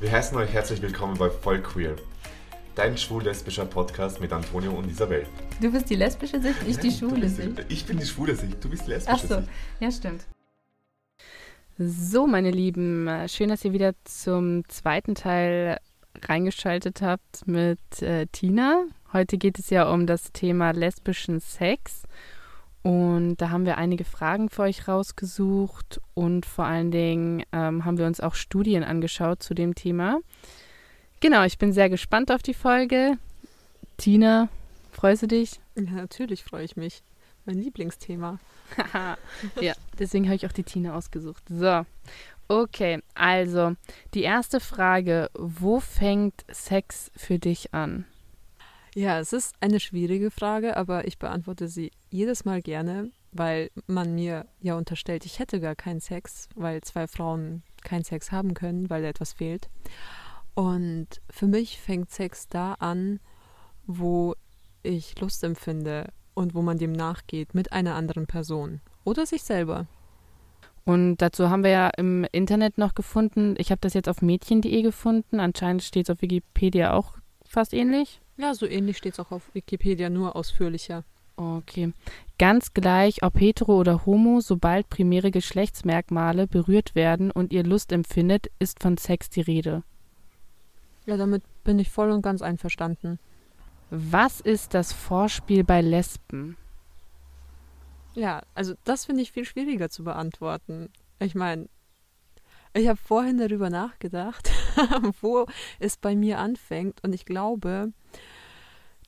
Wir heißen euch herzlich willkommen bei Voll Queer, dein schwul-lesbischer Podcast mit Antonio und Isabel. Du bist die lesbische Sicht, ich die schwule Sicht. Ich bin die schwule Sicht, du bist lesbische Ach so, Sicht. ja stimmt. So, meine Lieben, schön, dass ihr wieder zum zweiten Teil reingeschaltet habt mit äh, Tina. Heute geht es ja um das Thema lesbischen Sex. Und da haben wir einige Fragen für euch rausgesucht und vor allen Dingen ähm, haben wir uns auch Studien angeschaut zu dem Thema. Genau, ich bin sehr gespannt auf die Folge. Tina, freust du dich? Ja, natürlich freue ich mich. Mein Lieblingsthema. ja, deswegen habe ich auch die Tina ausgesucht. So, okay, also die erste Frage, wo fängt Sex für dich an? Ja, es ist eine schwierige Frage, aber ich beantworte sie jedes Mal gerne, weil man mir ja unterstellt, ich hätte gar keinen Sex, weil zwei Frauen keinen Sex haben können, weil etwas fehlt. Und für mich fängt Sex da an, wo ich Lust empfinde und wo man dem nachgeht mit einer anderen Person oder sich selber. Und dazu haben wir ja im Internet noch gefunden, ich habe das jetzt auf mädchen.de gefunden, anscheinend steht es auf Wikipedia auch fast ähnlich. Ja, so ähnlich steht es auch auf Wikipedia, nur ausführlicher. Okay. Ganz gleich, ob hetero oder homo, sobald primäre Geschlechtsmerkmale berührt werden und ihr Lust empfindet, ist von Sex die Rede. Ja, damit bin ich voll und ganz einverstanden. Was ist das Vorspiel bei Lesben? Ja, also das finde ich viel schwieriger zu beantworten. Ich meine, ich habe vorhin darüber nachgedacht, wo es bei mir anfängt und ich glaube,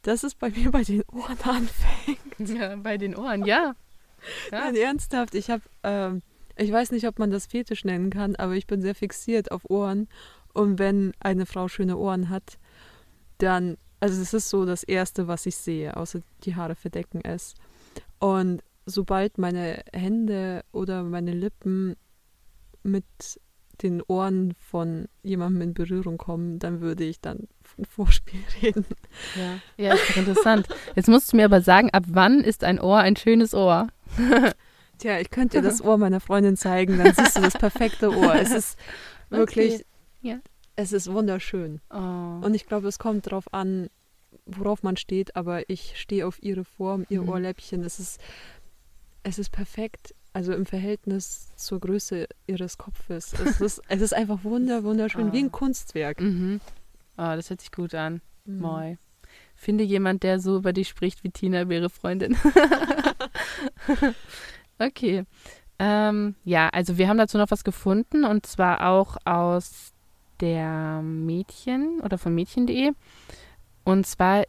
dass es bei mir bei den Ohren anfängt. Ja, bei den Ohren, ja. ja. Nein, ernsthaft, ich habe, ähm, ich weiß nicht, ob man das Fetisch nennen kann, aber ich bin sehr fixiert auf Ohren und wenn eine Frau schöne Ohren hat, dann, also es ist so das Erste, was ich sehe, außer die Haare verdecken es. Und sobald meine Hände oder meine Lippen mit den Ohren von jemandem in Berührung kommen, dann würde ich dann von Vorspiel reden. Ja, ja ist doch interessant. Jetzt musst du mir aber sagen, ab wann ist ein Ohr ein schönes Ohr? Tja, ich könnte dir das Ohr meiner Freundin zeigen, dann siehst du das perfekte Ohr. Es ist wirklich, okay. ja. es ist wunderschön. Oh. Und ich glaube, es kommt darauf an, worauf man steht, aber ich stehe auf ihre Form, ihr mhm. Ohrläppchen. Es ist, es ist perfekt also im Verhältnis zur Größe ihres Kopfes. Es ist, es ist einfach wunder, wunderschön, oh. wie ein ah. Kunstwerk. Mhm. Oh, das hört sich gut an. Mhm. Moi. Finde jemand, der so über dich spricht wie Tina, wäre Freundin. okay. Ähm, ja, also wir haben dazu noch was gefunden und zwar auch aus der Mädchen oder von Mädchen.de. Und zwar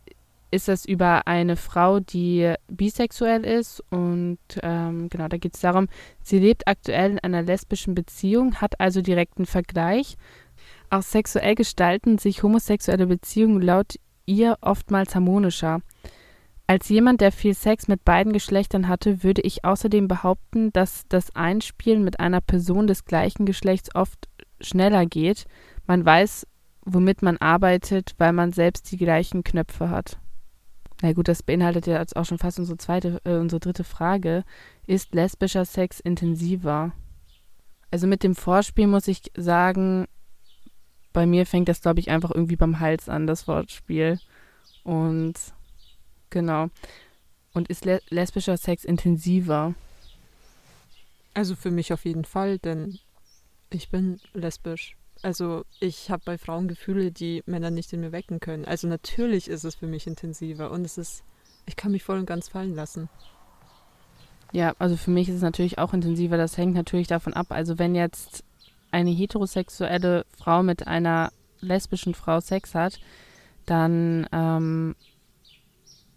ist das über eine Frau, die bisexuell ist. Und ähm, genau, da geht es darum, sie lebt aktuell in einer lesbischen Beziehung, hat also direkten Vergleich. Auch sexuell gestalten sich homosexuelle Beziehungen laut ihr oftmals harmonischer. Als jemand, der viel Sex mit beiden Geschlechtern hatte, würde ich außerdem behaupten, dass das Einspielen mit einer Person des gleichen Geschlechts oft schneller geht. Man weiß, womit man arbeitet, weil man selbst die gleichen Knöpfe hat. Na gut, das beinhaltet ja jetzt auch schon fast unsere zweite, äh, unsere dritte Frage. Ist lesbischer Sex intensiver? Also mit dem Vorspiel muss ich sagen, bei mir fängt das, glaube ich, einfach irgendwie beim Hals an, das Wortspiel. Und genau. Und ist le lesbischer Sex intensiver? Also für mich auf jeden Fall, denn ich bin lesbisch. Also ich habe bei Frauen Gefühle, die Männer nicht in mir wecken können. Also natürlich ist es für mich intensiver und es ist, ich kann mich voll und ganz fallen lassen. Ja, also für mich ist es natürlich auch intensiver. Das hängt natürlich davon ab. Also wenn jetzt eine heterosexuelle Frau mit einer lesbischen Frau Sex hat, dann ähm,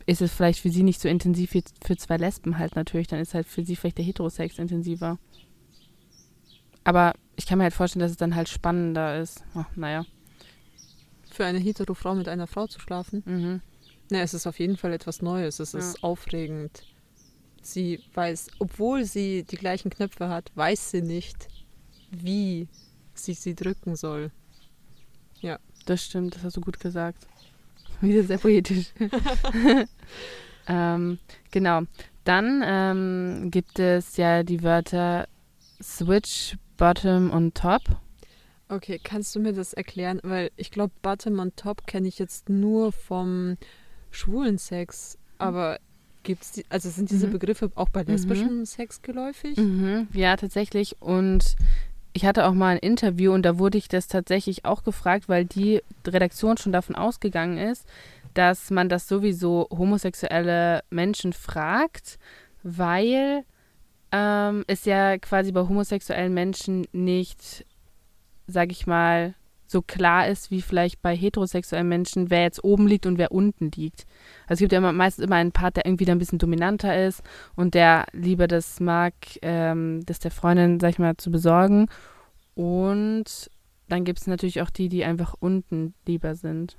ist es vielleicht für sie nicht so intensiv wie für zwei Lesben halt natürlich. Dann ist halt für sie vielleicht der Heterosex intensiver. Aber ich kann mir halt vorstellen, dass es dann halt spannender ist. Oh, naja. Für eine hetero Frau mit einer Frau zu schlafen? Mhm. Ja, es ist auf jeden Fall etwas Neues. Es ist aufregend. Sie weiß, obwohl sie die gleichen Knöpfe hat, weiß sie nicht, wie sie sie drücken soll. Ja. Das stimmt, das hast du gut gesagt. Wieder sehr poetisch. ähm, genau. Dann ähm, gibt es ja die Wörter Switch, Bottom und Top. Okay, kannst du mir das erklären? Weil ich glaube, Bottom und Top kenne ich jetzt nur vom schwulen Sex. Aber gibt's die, also sind diese Mhm. Begriffe auch bei lesbischem Sex geläufig? Mhm, ja, tatsächlich. Und ich hatte auch mal ein Interview und da wurde ich das tatsächlich auch gefragt, weil die Redaktion schon davon ausgegangen ist, dass man das sowieso homosexuelle Menschen fragt, weil ähm, es ja quasi bei homosexuellen Menschen nicht, sag ich mal, so klar ist, wie vielleicht bei heterosexuellen Menschen, wer jetzt oben liegt und wer unten liegt. Also es gibt ja immer, meistens immer einen Part, der irgendwie da ein bisschen dominanter ist und der lieber das mag, ähm, das der Freundin, sag ich mal, zu besorgen. Und dann gibt es natürlich auch die, die einfach unten lieber sind.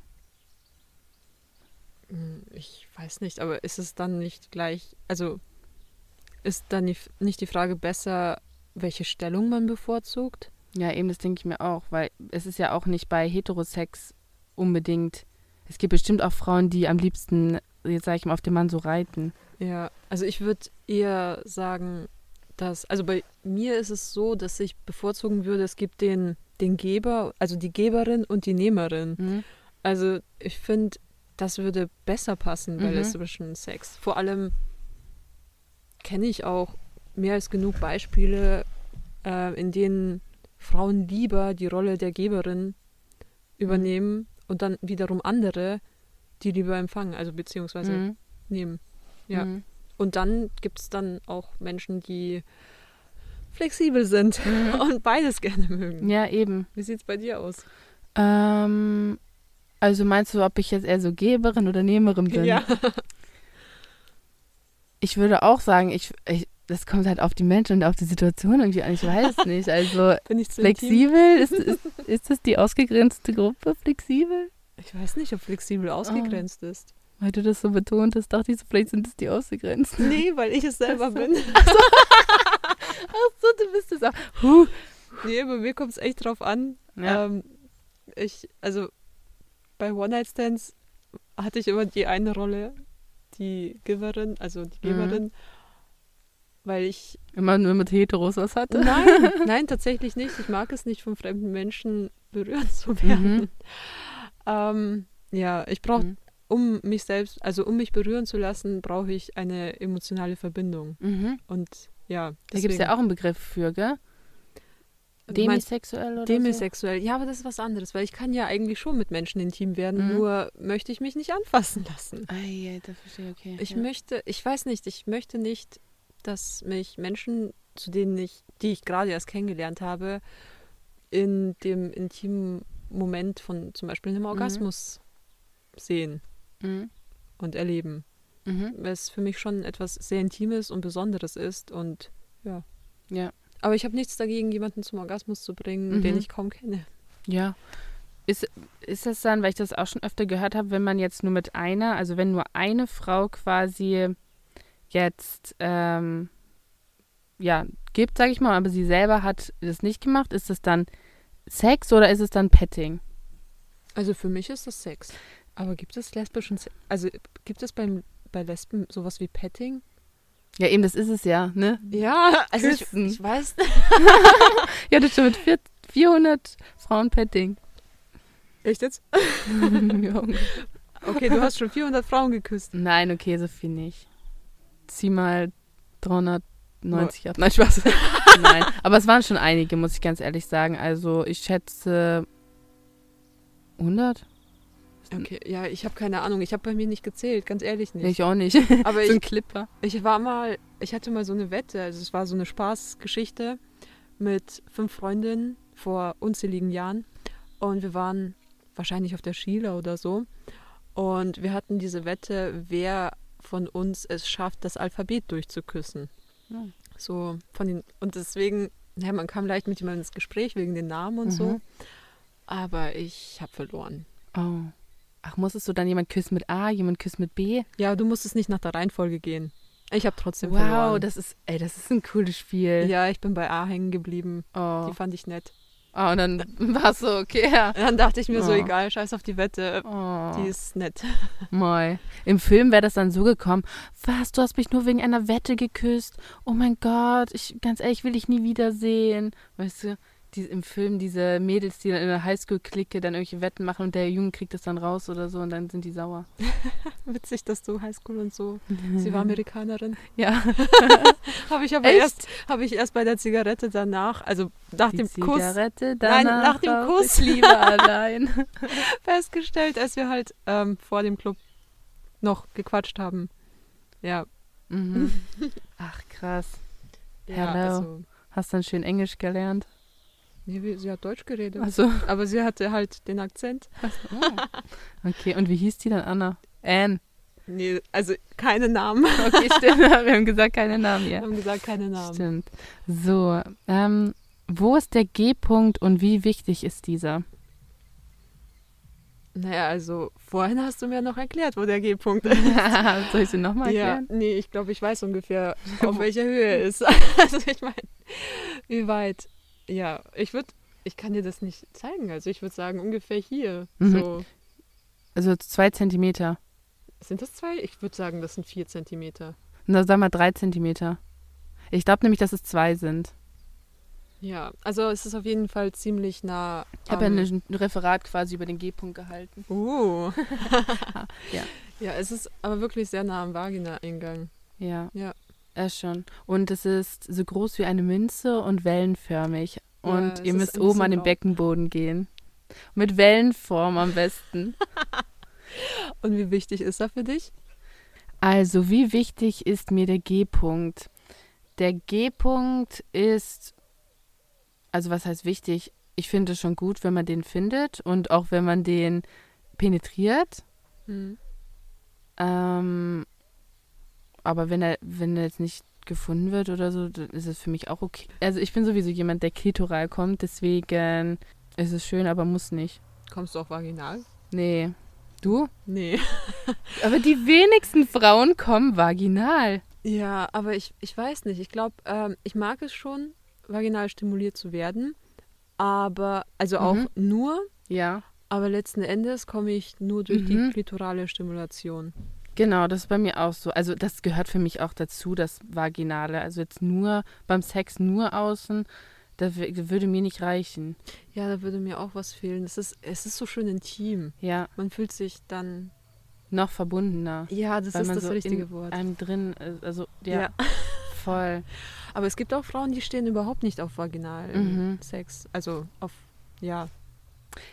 Hm, Ich weiß nicht, aber ist es dann nicht gleich, also ist dann nicht die Frage besser, welche Stellung man bevorzugt? Ja, eben, das denke ich mir auch, weil es ist ja auch nicht bei Heterosex unbedingt. Es gibt bestimmt auch Frauen, die am liebsten, jetzt sage ich mal, auf dem Mann so reiten. Ja, also ich würde eher sagen, dass, also bei mir ist es so, dass ich bevorzugen würde, es gibt den, den Geber, also die Geberin und die Nehmerin. Mhm. Also ich finde, das würde besser passen bei Mhm. lesbischen Sex. Vor allem kenne ich auch mehr als genug Beispiele, äh, in denen Frauen lieber die Rolle der Geberin übernehmen und dann wiederum andere, die lieber empfangen, also beziehungsweise Mhm. nehmen. Ja. Mhm. Und dann gibt es dann auch Menschen, die flexibel sind Mhm. und beides gerne mögen. Ja, eben. Wie sieht es bei dir aus? Ähm, also meinst du, ob ich jetzt eher so Geberin oder Nehmerin bin? Ja. Ich würde auch sagen, ich, ich, das kommt halt auf die Menschen und auf die Situation irgendwie an. Ich weiß nicht. Also Bin flexibel, ist, ist, ist das die ausgegrenzte Gruppe, flexibel? Ich weiß nicht, ob flexibel ausgegrenzt ist. Weil du das so betont hast, dachte ich so, vielleicht sind es die ausgegrenzten. Nee, weil ich es selber Ach so. bin. Ach so, du bist es auch. Huh. Nee, bei mir kommt es echt drauf an. Ja. Ähm, ich, also bei One-Night-Stands hatte ich immer die eine Rolle, die Giverin, also die Mhm. Geberin, weil ich Immer nur mit Heteros was hatte. Nein, nein, tatsächlich nicht. Ich mag es nicht, von fremden Menschen berührt zu werden. Mhm. Ähm, ja, ich brauche, Mhm. um mich selbst, also um mich berühren zu lassen, brauche ich eine emotionale Verbindung. Mhm. Und ja, Da gibt es ja auch einen Begriff für, gell? Demisexuell oder demisexuell. Ja, aber das ist was anderes, weil ich kann ja eigentlich schon mit Menschen intim werden, Mhm. nur möchte ich mich nicht anfassen lassen. so? Ah, ja, das verstehe ich, okay. Ich ja. möchte, ich weiß nicht, ich möchte nicht, dass mich Menschen, zu denen ich, die ich gerade erst kennengelernt habe, in dem intimen Moment von zum Beispiel einem Orgasmus sehen Mhm. und erleben. Mhm. Weil es für mich schon etwas sehr Intimes und Besonderes ist und ja. Ja. Aber ich habe nichts dagegen, jemanden zum Orgasmus zu bringen, Mhm. den ich kaum kenne. Ja. Ist, ist das dann, weil ich das auch schon öfter gehört habe, wenn man jetzt nur mit einer, also wenn nur eine Frau quasi jetzt, ähm, ja, gibt, sag ich mal, aber sie selber hat das nicht gemacht, ist das dann Sex oder ist es dann Petting? Also für mich ist das Sex. Aber gibt es lesbischen Sex? Also gibt es beim, bei Lesben sowas wie Petting? Ja, eben, das ist es ja, ne? Ja, also ich, ich weiß Ja, das schon mit vier, 400 Frauen Petting. Echt jetzt? Ja. Okay, du hast schon 400 Frauen geküsst. Nein, okay, so viel nicht. Zieh mal 390 ab. Nein, Spaß. Nein, aber es waren schon einige, muss ich ganz ehrlich sagen. Also ich schätze 100? Okay, ja, ich habe keine Ahnung. Ich habe bei mir nicht gezählt, ganz ehrlich nicht. ich auch nicht. Aber so ein ich, Clipper. ich war mal, ich hatte mal so eine Wette, also es war so eine Spaßgeschichte mit fünf Freundinnen vor unzähligen Jahren. Und wir waren wahrscheinlich auf der Skila oder so. Und wir hatten diese Wette, wer von uns es schafft, das Alphabet durchzuküssen. Ja. So von den, und deswegen, ja, man kam leicht mit jemandem ins Gespräch wegen den Namen und so. Mhm. Aber ich habe verloren. Oh. Ach, musstest du dann jemand küssen mit A, jemand küssen mit B? Ja, du musstest nicht nach der Reihenfolge gehen. Ich habe trotzdem Wow, verloren. das ist, ey, das ist ein cooles Spiel. Ja, ich bin bei A hängen geblieben. Oh. Die fand ich nett. oh, und dann war es so, okay, ja. Dann dachte ich mir so, Oh. egal, scheiß auf die Wette. Oh. Die ist nett. Moi. Im Film wäre das dann so gekommen, was, du hast mich nur wegen einer Wette geküsst? Oh mein Gott, ich, ganz ehrlich, will ich nie wiedersehen. Weißt du, die, im Film diese Mädels, die dann in der Highschool-Clique dann irgendwelche Wetten machen und der Junge kriegt das dann raus oder so und dann sind die sauer. Witzig, dass du Highschool und so. Sie war Amerikanerin. Ja. Habe ich aber Echt? erst, habe ich erst bei der Zigarette danach, also nach Die dem Kuss Zigarette, Nein, danach nach dem Kuss. Lieber allein. festgestellt, als wir halt ähm, vor dem Club noch gequatscht haben. Ja. Mhm. Ach, krass. ja Hello. also, Hast dann schön Englisch gelernt. Nee, sie hat Deutsch geredet. Also, Aber sie hatte halt den Akzent. okay. Und wie hieß die dann, Anna? Anne. Nee, also keine Namen. Okay, stimmt. Wir haben gesagt, keine Namen, Wir ja. haben gesagt, keine Namen. Stimmt. So, ähm, wo ist der G-Punkt und wie wichtig ist dieser? Naja, also vorhin hast du mir noch erklärt, wo der G-Punkt ist. Soll ich sie nochmal Ja, erklären? nee, ich glaube, ich weiß ungefähr, auf welcher Höhe er ist. Also ich meine, wie weit. Ja, ich würde, ich kann dir das nicht zeigen. Also ich würde sagen, ungefähr hier. Mhm. So, Also zwei Zentimeter. sind das zwei? Ich würde sagen, das sind vier Zentimeter. Na, sag mal drei Zentimeter. Ich glaube nämlich, dass es zwei sind. Ja, also es ist auf jeden Fall ziemlich nah. Ich habe ja am- ein Referat quasi über den G-Punkt gehalten. Uh. Ja. Ja, es ist aber wirklich sehr nah am Vagina-Eingang. Ja. Ja. Er schon. Und es ist so groß wie eine Münze und wellenförmig. Ja, Und es ihr müsst oben an den. Beckenboden gehen. Mit Wellenform am besten. Und wie wichtig ist er für dich? Also, wie wichtig ist mir der G-Punkt? Der G-Punkt ist, also was heißt wichtig? Ich finde es schon gut, wenn man den findet und auch wenn man den penetriert. Hm. Ähm, aber wenn er, wenn er jetzt nicht gefunden wird oder so, dann ist es für mich auch okay. Also ich bin sowieso jemand, der klitoral kommt, deswegen ist es schön, aber muss nicht. Kommst du auch vaginal? Nee. Du? Nee. Aber die wenigsten Frauen kommen vaginal. Ja, aber ich, ich weiß nicht. Ich glaube, ähm, ich mag es schon, vaginal stimuliert zu werden. Aber, also auch Mhm. nur, Ja. aber letzten Endes komme ich nur durch die Mhm. klitorale Stimulation. Genau, das ist bei mir auch so. Also das gehört für mich auch dazu, das Vaginale. Also jetzt nur beim Sex nur außen, das würde mir nicht reichen. Ja, da würde mir auch was fehlen. Es ist, es ist so schön intim. Ja, Man fühlt sich dann. noch verbundener. Ja, das ist das so richtige in Wort. einem drin. Also ja, Ja. voll. Aber es gibt auch Frauen, die stehen überhaupt nicht auf vaginalen Mhm. Sex. Also auf, ja.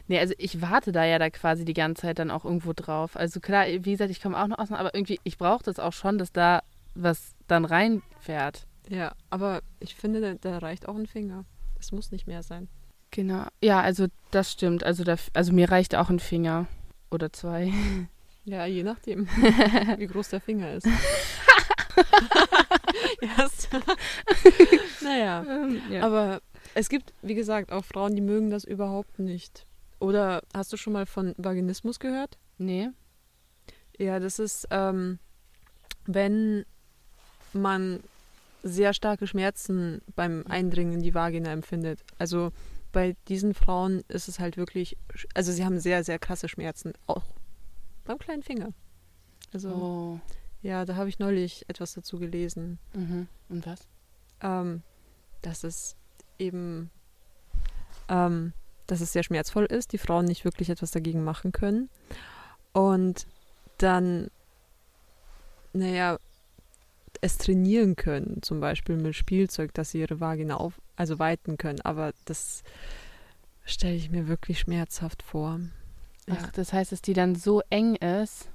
Nee, also ich warte da ja da quasi die ganze Zeit dann auch irgendwo drauf. Also klar, wie gesagt, ich komme auch noch aus, aber irgendwie, ich brauche das auch schon, dass da was dann reinfährt. Ja, aber ich finde, da, reicht auch ein Finger. Es muss nicht mehr sein. Genau. Ja, also das stimmt. Also, da, also mir reicht auch ein Finger oder zwei. Ja, je nachdem, wie groß der Finger ist. yes. naja, Ähm, ja. aber es gibt, wie gesagt, auch Frauen, die mögen das überhaupt nicht. Oder hast du schon mal von Vaginismus gehört? nee. Ja, das ist, ähm, wenn man sehr starke Schmerzen beim Eindringen in die Vagina empfindet. Also bei diesen Frauen ist es halt wirklich, also sie haben sehr, sehr krasse Schmerzen, auch beim kleinen Finger. Also Oh. ja, da habe ich neulich etwas dazu gelesen, Mhm. Und was? ähm, dass es eben, ähm, dass es sehr schmerzvoll ist, die Frauen nicht wirklich etwas dagegen machen können. Und dann, naja, es trainieren können, zum Beispiel mit Spielzeug, dass sie ihre Vagina auf, also weiten können. Aber das stelle ich mir wirklich schmerzhaft vor. Ja. Ach, das heißt, dass die dann so eng ist.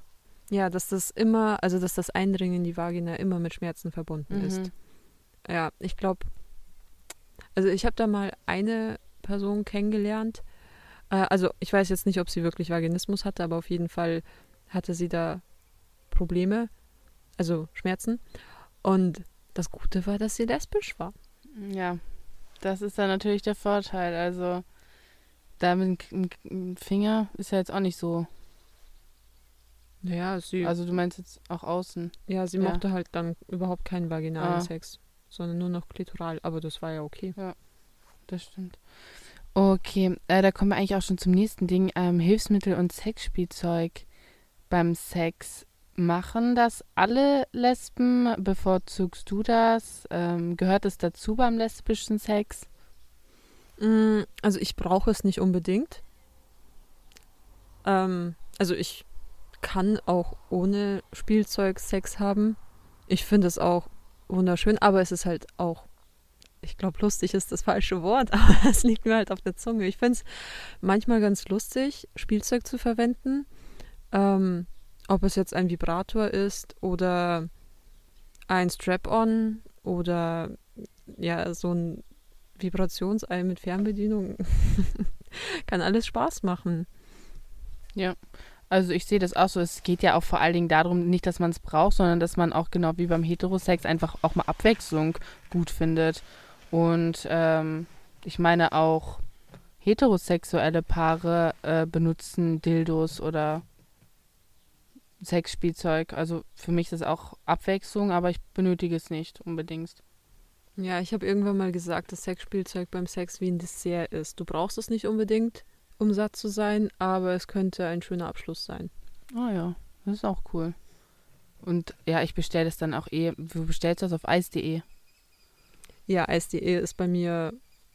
ja, dass das immer, also dass das Eindringen in die Vagina immer mit Schmerzen verbunden ist. Mhm. Ja, ich glaube, also ich habe da mal eine Person kennengelernt. Äh, also ich weiß jetzt nicht, ob sie wirklich Vaginismus hatte, aber auf jeden Fall hatte sie da Probleme, also Schmerzen. Und das Gute war, dass sie lesbisch war. Ja, das ist dann natürlich der Vorteil. Also, da mit dem Finger ist ja jetzt auch nicht so. Ja, sie, Also, du meinst jetzt auch außen. ja, sie ja. mochte halt dann überhaupt keinen vaginalen Ah. Sex, sondern nur noch klitoral. Aber das war ja okay. Das stimmt. Okay, äh, da kommen wir eigentlich auch schon zum nächsten Ding. Ähm, Hilfsmittel und Sexspielzeug beim Sex. Machen das alle Lesben? Bevorzugst du das? Ähm, gehört es dazu beim lesbischen Sex? Mm, Also ich brauche es nicht unbedingt. Ähm, also ich kann auch ohne Spielzeug Sex haben. Ich finde es auch wunderschön, aber es ist halt auch, ich glaube, lustig ist das falsche Wort, aber es liegt mir halt auf der Zunge. Ich finde es manchmal ganz lustig, Spielzeug zu verwenden. Ähm, ob es jetzt ein Vibrator ist oder ein Strap-on oder ja, so ein Vibrationsei mit Fernbedienung. Kann alles Spaß machen. Also ich sehe das auch so. Es geht ja auch vor allen Dingen darum, nicht, dass man es braucht, sondern dass man auch genau wie beim Heterosex einfach auch mal Abwechslung gut findet. Und ähm, ich meine auch heterosexuelle Paare äh, benutzen Dildos oder Sexspielzeug. Also für mich ist das auch Abwechslung, aber ich benötige es nicht unbedingt. Ja, ich habe irgendwann mal gesagt, dass Sexspielzeug beim Sex wie ein Dessert ist. Du brauchst es nicht unbedingt, um satt zu sein, aber es könnte ein schöner Abschluss sein. Ah ja, das ist auch cool. Und ja, ich bestelle das dann auch eh. Du bestellst das auf eis.de. Ja, Eis.de ist bei mir,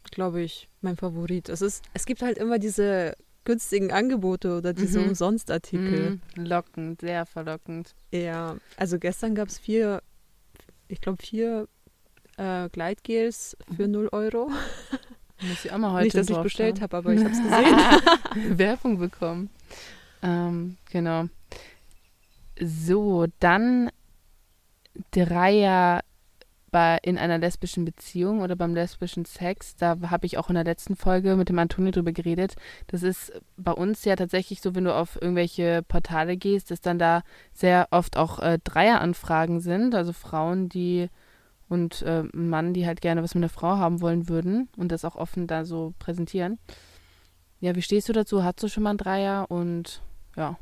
glaube ich, mein Favorit. Es, ist, es gibt halt immer diese günstigen Angebote oder diese Mhm. Umsonstartikel. Mm, lockend, sehr verlockend. Ja, also gestern gab es vier, ich glaube vier äh, Gleitgels für 0 Euro. Muss ich auch mal heute Nicht, dass ich bestellt habe, aber ich habe es gesehen. Werbung bekommen. Ähm, genau. So, dann Dreier bei, in einer lesbischen Beziehung oder beim lesbischen Sex. Da habe ich auch in der letzten Folge mit dem Antonio drüber geredet. Das ist bei uns ja tatsächlich so, wenn du auf irgendwelche Portale gehst, dass dann da sehr oft auch äh, Dreieranfragen sind. Also Frauen, die und äh, Mann, die halt gerne was mit einer Frau haben wollen würden und das auch offen da so präsentieren. Ja, wie stehst du dazu? Hast du schon mal einen Dreier? Und ja,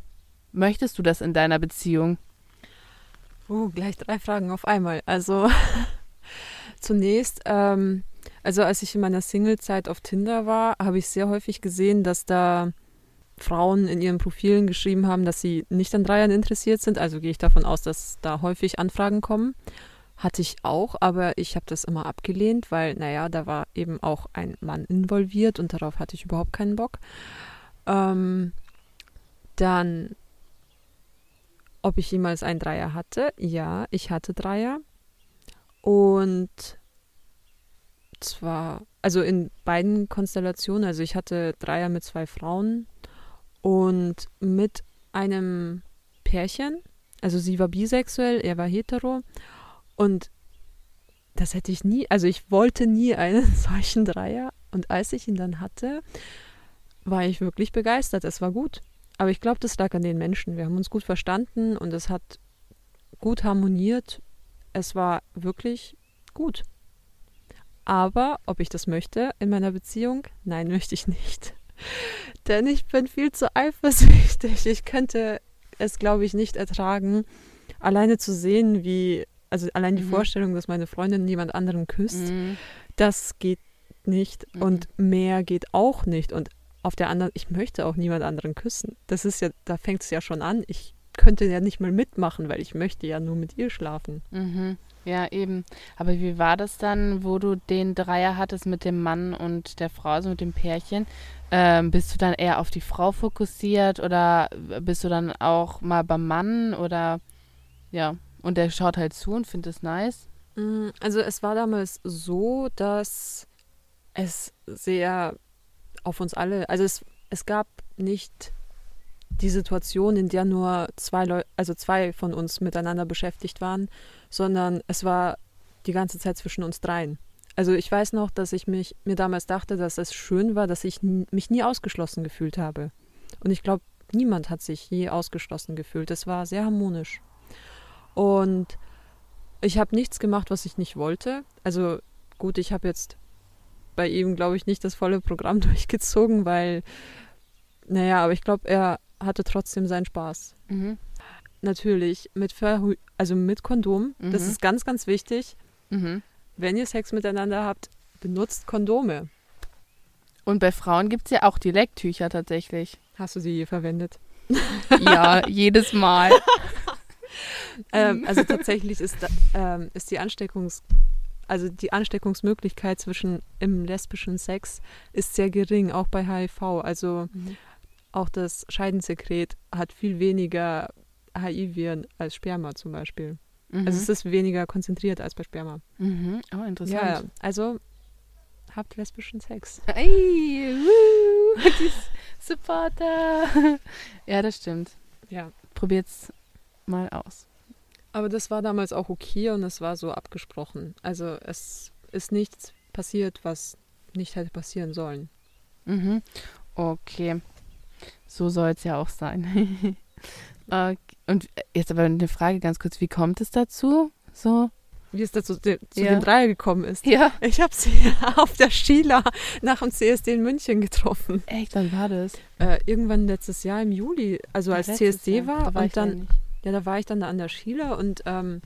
möchtest du das in deiner Beziehung? Oh, gleich drei Fragen auf einmal. Also zunächst, ähm, also als ich in meiner Singlezeit auf Tinder war, habe ich sehr häufig gesehen, dass da Frauen in ihren Profilen geschrieben haben, dass sie nicht an Dreiern interessiert sind. Also gehe ich davon aus, dass da häufig Anfragen kommen. Hatte ich auch, aber ich habe das immer abgelehnt, weil, naja, da war eben auch ein Mann involviert und darauf hatte ich überhaupt keinen Bock. Ähm, dann ob ich jemals einen Dreier hatte. Ja, ich hatte Dreier. Und zwar, also in beiden Konstellationen. Also ich hatte Dreier mit zwei Frauen und mit einem Pärchen. Also sie war bisexuell, er war hetero. Und das hätte ich nie, also ich wollte nie einen solchen Dreier. Und als ich ihn dann hatte, war ich wirklich begeistert. Es war gut. Aber ich glaube, das lag an den Menschen. Wir haben uns gut verstanden und es hat gut harmoniert. Es war wirklich gut. Aber ob ich das möchte in meiner Beziehung? Nein, möchte ich nicht. Denn ich bin viel zu eifersüchtig. Ich könnte es, glaube ich, nicht ertragen, alleine zu sehen, wie, also allein die Mhm. Vorstellung, dass meine Freundin jemand anderen küsst, Mhm. das geht nicht Mhm. und mehr geht auch nicht. Und auf der anderen, ich möchte auch niemand anderen küssen. Das ist ja, da fängt es ja schon an. Ich könnte ja nicht mal mitmachen, weil ich möchte ja nur mit ihr schlafen. Mhm. Ja, eben. Aber wie war das dann, wo du den Dreier hattest mit dem Mann und der Frau, also mit dem Pärchen? Ähm, bist du dann eher auf die Frau fokussiert oder bist du dann auch mal beim Mann oder ja, und der schaut halt zu und findet es nice? Mm, Also es war damals so, dass es sehr auf uns alle, also es, es gab nicht die Situation, in der nur zwei Leute, also zwei von uns miteinander beschäftigt waren, sondern es war die ganze Zeit zwischen uns dreien. Also ich weiß noch, dass ich mich mir damals dachte, dass es schön war, dass ich mich nie ausgeschlossen gefühlt habe. Und ich glaube, niemand hat sich je ausgeschlossen gefühlt. Es war sehr harmonisch. Und ich habe nichts gemacht, was ich nicht wollte. Also gut, ich habe jetzt bei ihm, glaube ich, nicht das volle Programm durchgezogen, weil, naja, aber ich glaube, er hatte trotzdem seinen Spaß. Mhm. Natürlich mit Verhü also mit Kondom. Das Mhm. ist ganz, ganz wichtig. Mhm. Wenn ihr Sex miteinander habt, benutzt Kondome. Und bei Frauen gibt es ja auch die Lecktücher tatsächlich. Hast du sie je verwendet? Ja, jedes Mal. Ähm, also tatsächlich ist, ähm, ist die Ansteckungsgefahr also die Ansteckungsmöglichkeit zwischen im lesbischen Sex ist sehr gering, auch bei HIV. Also Mhm. Auch das Scheidensekret hat viel weniger HIV-Viren als Sperma zum Beispiel. Mhm. Also es ist weniger konzentriert als bei Sperma. mhm. Oh, Ja, interessant. also habt lesbischen Sex. Ey, woo, Supporter. ja, das stimmt. Ja. Probiert's mal aus. Aber das war damals auch okay und es war so abgesprochen. Also es ist nichts passiert, was nicht hätte passieren sollen. Mhm. Okay. So soll es ja auch sein. okay. Und jetzt aber eine Frage ganz kurz, wie kommt es dazu? So? Wie es dazu zu Ja. dem Dreier gekommen ist. Ja. Ich habe sie auf der Skila nach dem CSD in München getroffen. Echt, wann war das? Äh, irgendwann letztes Jahr im Juli, also als Letztes CSD Jahr. war, Da war ich und dann, ja ja, da war ich dann da an der Skila und ähm,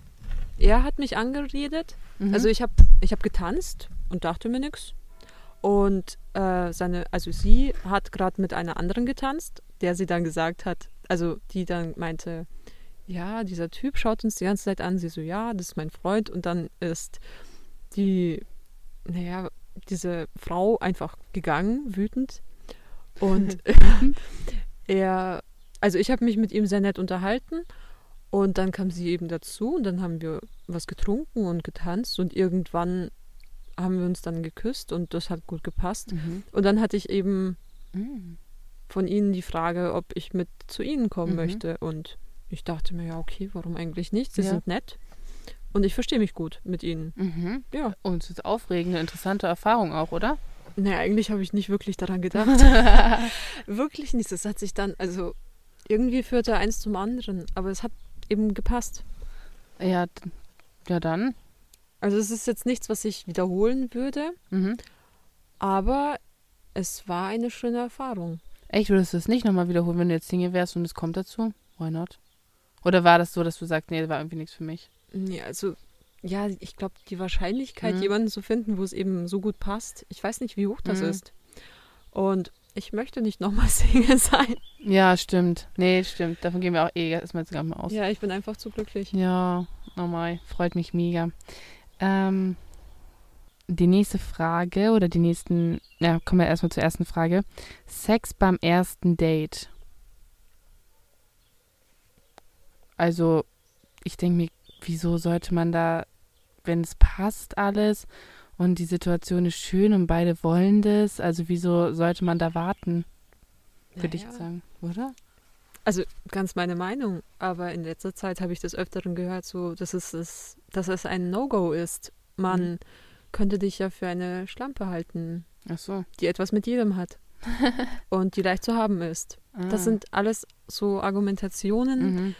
er hat mich angeredet. Mhm. Also ich habe ich hab getanzt und dachte mir nichts. Und äh, seine, also sie hat gerade mit einer anderen getanzt, der sie dann gesagt hat, also die dann meinte, ja, dieser Typ schaut uns die ganze Zeit an. Sie so, ja, das ist mein Freund. Und dann ist die, naja, diese Frau einfach gegangen, wütend. Und er, also ich habe mich mit ihm sehr nett unterhalten. Und dann kam sie eben dazu und dann haben wir was getrunken und getanzt und irgendwann haben wir uns dann geküsst und das hat gut gepasst. Mhm. Und dann hatte ich eben Mhm. von ihnen die Frage, ob ich mit zu ihnen kommen Mhm. möchte. Und ich dachte mir, ja, okay, warum eigentlich nicht? Sie Ja. sind nett. Und ich verstehe mich gut mit ihnen. Mhm. Ja. Und es ist aufregende, interessante Erfahrung auch, oder? Naja, eigentlich habe ich nicht wirklich daran gedacht. wirklich nicht. Das hat sich dann, also irgendwie führte eins zum anderen. Aber es hat eben gepasst. Ja, ja dann. Also es ist jetzt nichts, was ich wiederholen würde. Mhm. Aber es war eine schöne Erfahrung. Echt, würdest du es nicht nochmal wiederholen, wenn du jetzt Single wärst und es kommt dazu? Why not? Oder war das so, dass du sagst, nee, das war irgendwie nichts für mich? Ja, also, ja, ich glaube, die Wahrscheinlichkeit, Mhm. jemanden zu finden, wo es eben so gut passt, ich weiß nicht, wie hoch das Mhm. ist. Und ich möchte nicht nochmal Single sein. Ja, stimmt. Nee, stimmt. Davon gehen wir auch eh erstmal jetzt gar nicht mehr aus. Ja, ich bin einfach zu glücklich. Ja, nochmal. Freut mich mega. Ähm, die nächste Frage oder die nächsten, ja, kommen wir erstmal zur ersten Frage. Sex beim ersten Date. Also, ich denke mir, wieso sollte man da, wenn es passt alles und die Situation ist schön und beide wollen das, also wieso sollte man da warten, würde ich Naja, sagen, oder? Also ganz meine Meinung, aber in letzter Zeit habe ich des Öfteren gehört, so, dass es, es, dass es ein No-Go ist. Man Mhm. könnte dich ja für eine Schlampe halten, Ach so. die etwas mit jedem hat und die leicht zu haben ist. Das Ah. sind alles so Argumentationen, Mhm.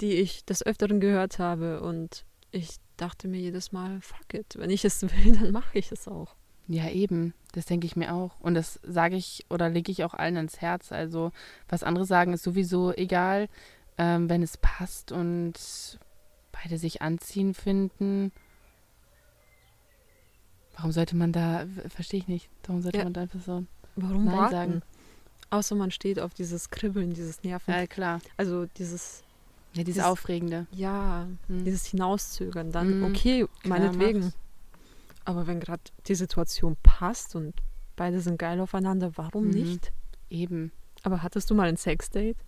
die ich des Öfteren gehört habe und ich dachte mir jedes Mal, fuck it, wenn ich es will, dann mache ich es auch. Ja, eben. Das denke ich mir auch. Und das sage ich oder lege ich auch allen ans Herz. Also, was andere sagen, ist sowieso egal, ähm, wenn es passt und beide sich anziehen finden. Warum sollte man da, verstehe ich nicht, warum sollte Ja. man da einfach so. Warum Nein warten? sagen. Außer man steht auf dieses Kribbeln, dieses Nerven, Ja, klar. also dieses, Ja, dieses Das- Aufregende. ja, Hm. dieses Hinauszögern. Dann, Mhm. okay, Klar, meinetwegen. mach's. Aber wenn gerade die Situation passt und beide sind geil aufeinander, warum Mhm. nicht? Eben. Aber hattest du mal ein Sexdate?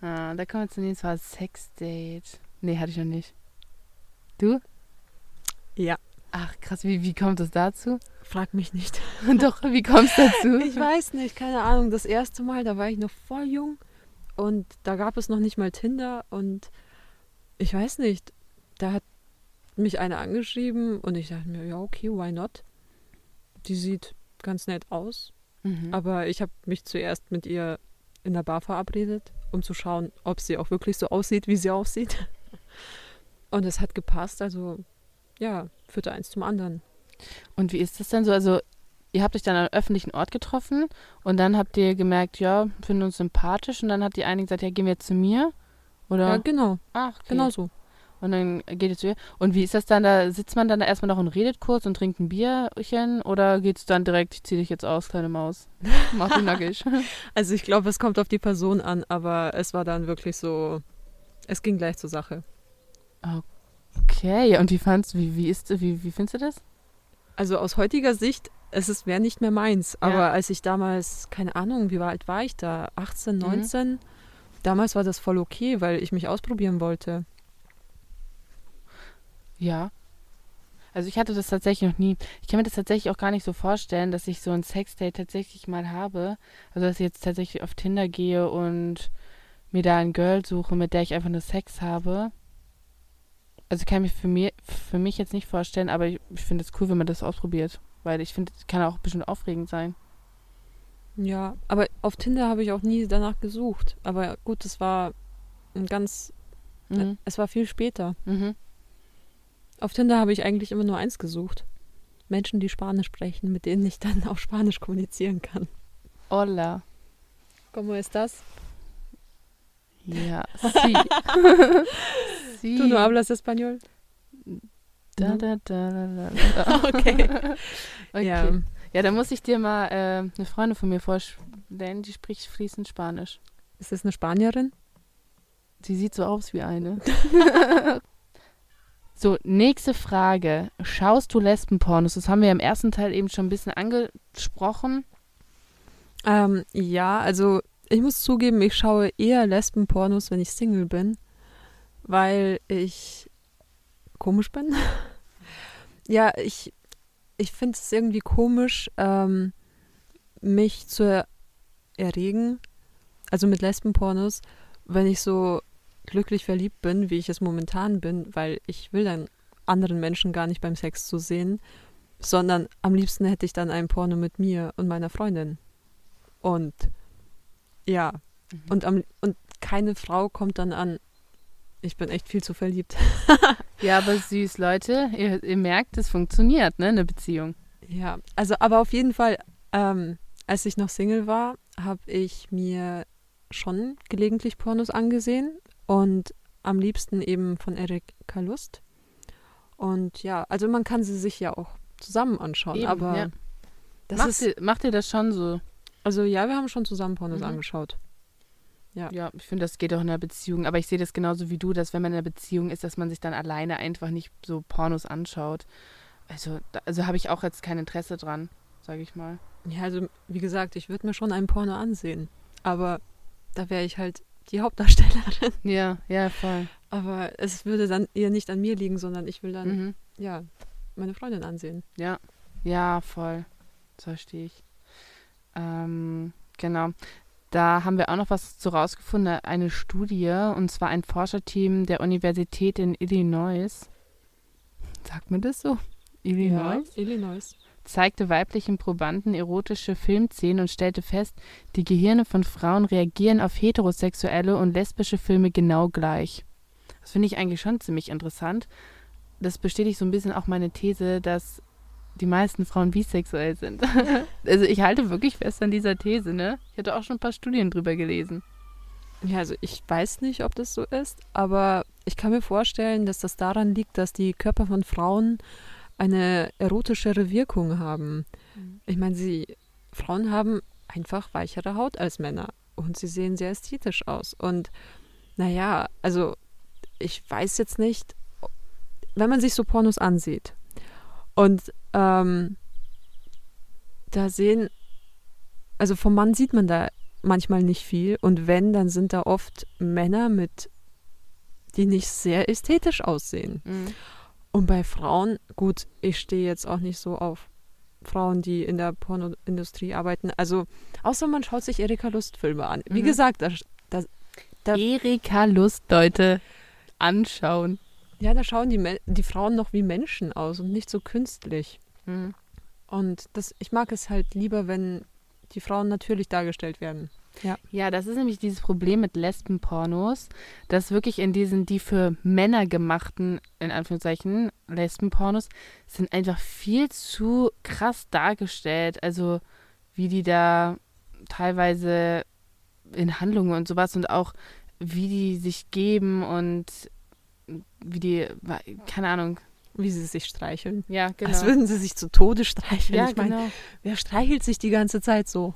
Ah, da kommen wir zunächst mal Sexdate. Nee, hatte ich noch nicht. Du? Ja. Ach, krass, wie, wie kommt es dazu? Frag mich nicht. Doch, wie kommt es dazu? Ich weiß nicht, keine Ahnung. Das erste Mal, da war ich noch voll jung und da gab es noch nicht mal Tinder und ich weiß nicht, da hat mich eine angeschrieben und ich dachte mir, ja, okay, why not? Die sieht ganz nett aus, Mhm. aber ich habe mich zuerst mit ihr in der Bar verabredet, um zu schauen, ob sie auch wirklich so aussieht, wie sie aussieht. Und es hat gepasst, also ja, führte eins zum anderen. Und wie ist das denn so? Also, ihr habt euch dann an einem öffentlichen Ort getroffen und dann habt ihr gemerkt, ja, finden uns sympathisch und dann hat die eine gesagt, ja, gehen wir jetzt zu mir? Oder? Ja, genau, Ach, okay. genau so. Und dann geht ihr zu ihr. Und wie ist das dann? Da sitzt man dann da erstmal noch und redet kurz und trinkt ein Bierchen oder geht's dann direkt, ich zieh dich jetzt aus, kleine Maus? Mach dich nackig. Also ich glaube, es kommt auf die Person an, aber es war dann wirklich so, es ging gleich zur Sache. Okay, und wie fandst wie, wie ist wie, wie findest du das? Also aus heutiger Sicht, es wäre nicht mehr meins. Aber Ja. als ich damals, keine Ahnung, wie alt war ich da? 18, Mhm. 19? Damals war das voll okay, weil ich mich ausprobieren wollte. Ja. Also ich hatte das tatsächlich noch nie. Ich kann mir das tatsächlich auch gar nicht so vorstellen, dass ich so ein Sexdate tatsächlich mal habe. Also dass ich jetzt tatsächlich auf Tinder gehe und mir da ein Girl suche, mit der ich einfach nur Sex habe. Also kann ich mir für, mir, für mich jetzt nicht vorstellen, aber ich, ich finde es cool, wenn man das ausprobiert. Weil ich finde, es kann auch ein bisschen aufregend sein. Ja, aber auf Tinder habe ich auch nie danach gesucht. Aber gut, es war ein ganz, Mhm. es war viel später. Mhm. Auf Tinder habe ich eigentlich immer nur eins gesucht. Menschen, die Spanisch sprechen, mit denen ich dann auf Spanisch kommunizieren kann. Hola. ¿Cómo estás? Ja, sí. sí. ¿Tú no hablas español? Da, da, da, da, da. Okay. okay. Ja. Ja, da muss ich dir mal äh, eine Freundin von mir vorstellen, die spricht fließend Spanisch. Ist das eine Spanierin? Sie sieht so aus wie eine. so, nächste Frage. Schaust du Lesbenpornos? Das haben wir im ersten Teil eben schon ein bisschen angesprochen. Ähm, ja, also ich muss zugeben, ich schaue eher Lesbenpornos, wenn ich Single bin, weil ich komisch bin. ja, ich, ich finde es irgendwie komisch, ähm, mich zu erregen, also mit Lesbenpornos, wenn ich so glücklich verliebt bin, wie ich es momentan bin, weil ich will dann anderen Menschen gar nicht beim Sex zu sehen, sondern am liebsten hätte ich dann ein Porno mit mir und meiner Freundin. Und ja, und, am, und keine Frau kommt dann an, ich bin echt viel zu verliebt. Ja, aber süß, Leute. Ihr, ihr merkt, es funktioniert, ne, eine Beziehung. Ja, also aber auf jeden Fall, ähm, als ich noch Single war, habe ich mir schon gelegentlich Pornos angesehen und am liebsten eben von Erika Lust. Und ja, also man kann sie sich ja auch zusammen anschauen, Eben, aber ja. das macht, ist, ihr, macht ihr das schon so? also ja, wir haben schon zusammen Pornos Mhm. angeschaut. Ja. Ja, ich finde, das geht auch in einer Beziehung. Aber ich sehe das genauso wie du, dass wenn man in einer Beziehung ist, dass man sich dann alleine einfach nicht so Pornos anschaut. Also, da, also habe ich auch jetzt kein Interesse dran, sage ich mal. Ja, also wie gesagt, ich würde mir schon einen Porno ansehen, aber da wäre ich halt die Hauptdarstellerin. Ja, ja, voll. Aber es würde dann eher nicht an mir liegen, sondern ich will dann, Mhm. ja, meine Freundin ansehen. Ja, ja, voll. Das verstehe ich. Ähm, genau. Da haben wir auch noch was zu rausgefunden, eine Studie, und zwar ein Forscherteam der Universität in Illinois. Sagt man das so? Illinois? Ja, Illinois. Zeigte weiblichen Probanden erotische Filmszenen und stellte fest, die Gehirne von Frauen reagieren auf heterosexuelle und lesbische Filme genau gleich. Das finde ich eigentlich schon ziemlich interessant. Das bestätigt so ein bisschen auch meine These, dass die meisten Frauen bisexuell sind. also ich halte wirklich fest an dieser These, ne? Ich hatte auch schon ein paar Studien drüber gelesen. Ja, also ich weiß nicht, ob das so ist, aber ich kann mir vorstellen, dass das daran liegt, dass die Körper von Frauen eine erotischere Wirkung haben. Ich meine, sie Frauen haben einfach weichere Haut als Männer und sie sehen sehr ästhetisch aus. Und naja, also ich weiß jetzt nicht, wenn man sich so Pornos ansieht und ähm, da sehen, also vom Mann sieht man da manchmal nicht viel und wenn, dann sind da oft Männer mit, die nicht sehr ästhetisch aussehen. Und bei Frauen, gut, ich stehe jetzt auch nicht so auf Frauen, die in der Pornoindustrie arbeiten. Also, außer man schaut sich Erika Lust Filme an. Wie Mhm. gesagt, da, da, Da- Erika Lust, Leute, anschauen. ja, da schauen die, die Frauen noch wie Menschen aus und nicht so künstlich. Mhm. Und das, ich mag es halt lieber, wenn die Frauen natürlich dargestellt werden. Ja, das ist nämlich dieses Problem mit Lesbenpornos, dass wirklich in diesen, die für Männer gemachten, in Anführungszeichen, Lesbenpornos, sind einfach viel zu krass dargestellt. Also, wie die da teilweise in Handlungen und sowas und auch wie die sich geben und wie die, keine Ahnung. Wie sie sich streicheln. Ja, genau. Als würden sie sich zu Tode streicheln. ja, ich meine, genau. wer streichelt sich die ganze Zeit so?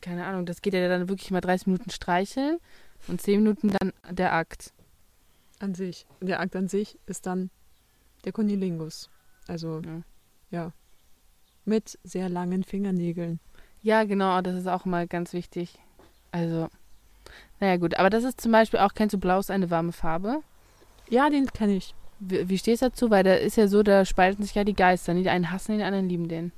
Keine Ahnung, das geht ja dann wirklich mal 30 Minuten streicheln und 10 Minuten dann der Akt. an sich. Der Akt an sich ist dann der Kunilingus. Also, Ja. ja. Mit sehr langen Fingernägeln. Ja, genau, das ist auch mal ganz wichtig. Also, naja, gut. Aber das ist zum Beispiel auch, kennst du Blau ist eine warme Farbe? Ja, den kenne ich. Wie, wie stehst du dazu? Weil da ist ja so, da spalten sich ja die Geister. Die einen hassen den, die anderen lieben den.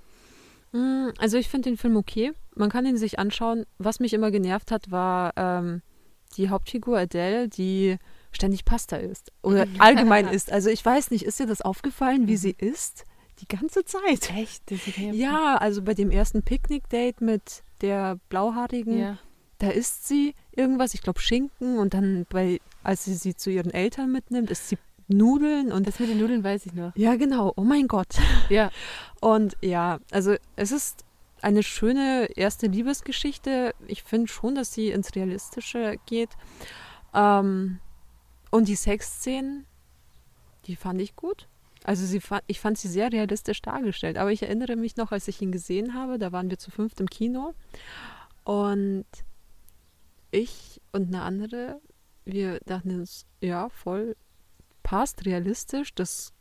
Mm, Also ich finde den Film okay. Man kann ihn sich anschauen. Was mich immer genervt hat, war ähm, die Hauptfigur Adele, die ständig Pasta isst. Oder allgemein isst. Also ich weiß nicht, ist dir das aufgefallen, wie sie isst? Die ganze Zeit. Echt? Das ist ja. Ja, also bei dem ersten Picknick-Date mit der blauhaarigen, ja. da isst sie irgendwas, ich glaube Schinken und dann bei, als sie sie zu ihren Eltern mitnimmt, isst sie Nudeln und Das mit den Nudeln weiß ich noch. ja genau, oh mein Gott. Ja. Und ja, also es ist eine schöne erste Liebesgeschichte. Ich finde schon, dass sie ins Realistische geht. Ähm, und die Sexszenen, die fand ich gut. Also sie ich fand sie sehr realistisch dargestellt. Aber ich erinnere mich noch, als ich ihn gesehen habe, da waren wir zu fünft im Kino. Und ich und eine andere, wir dachten uns, ja, voll passt, realistisch, das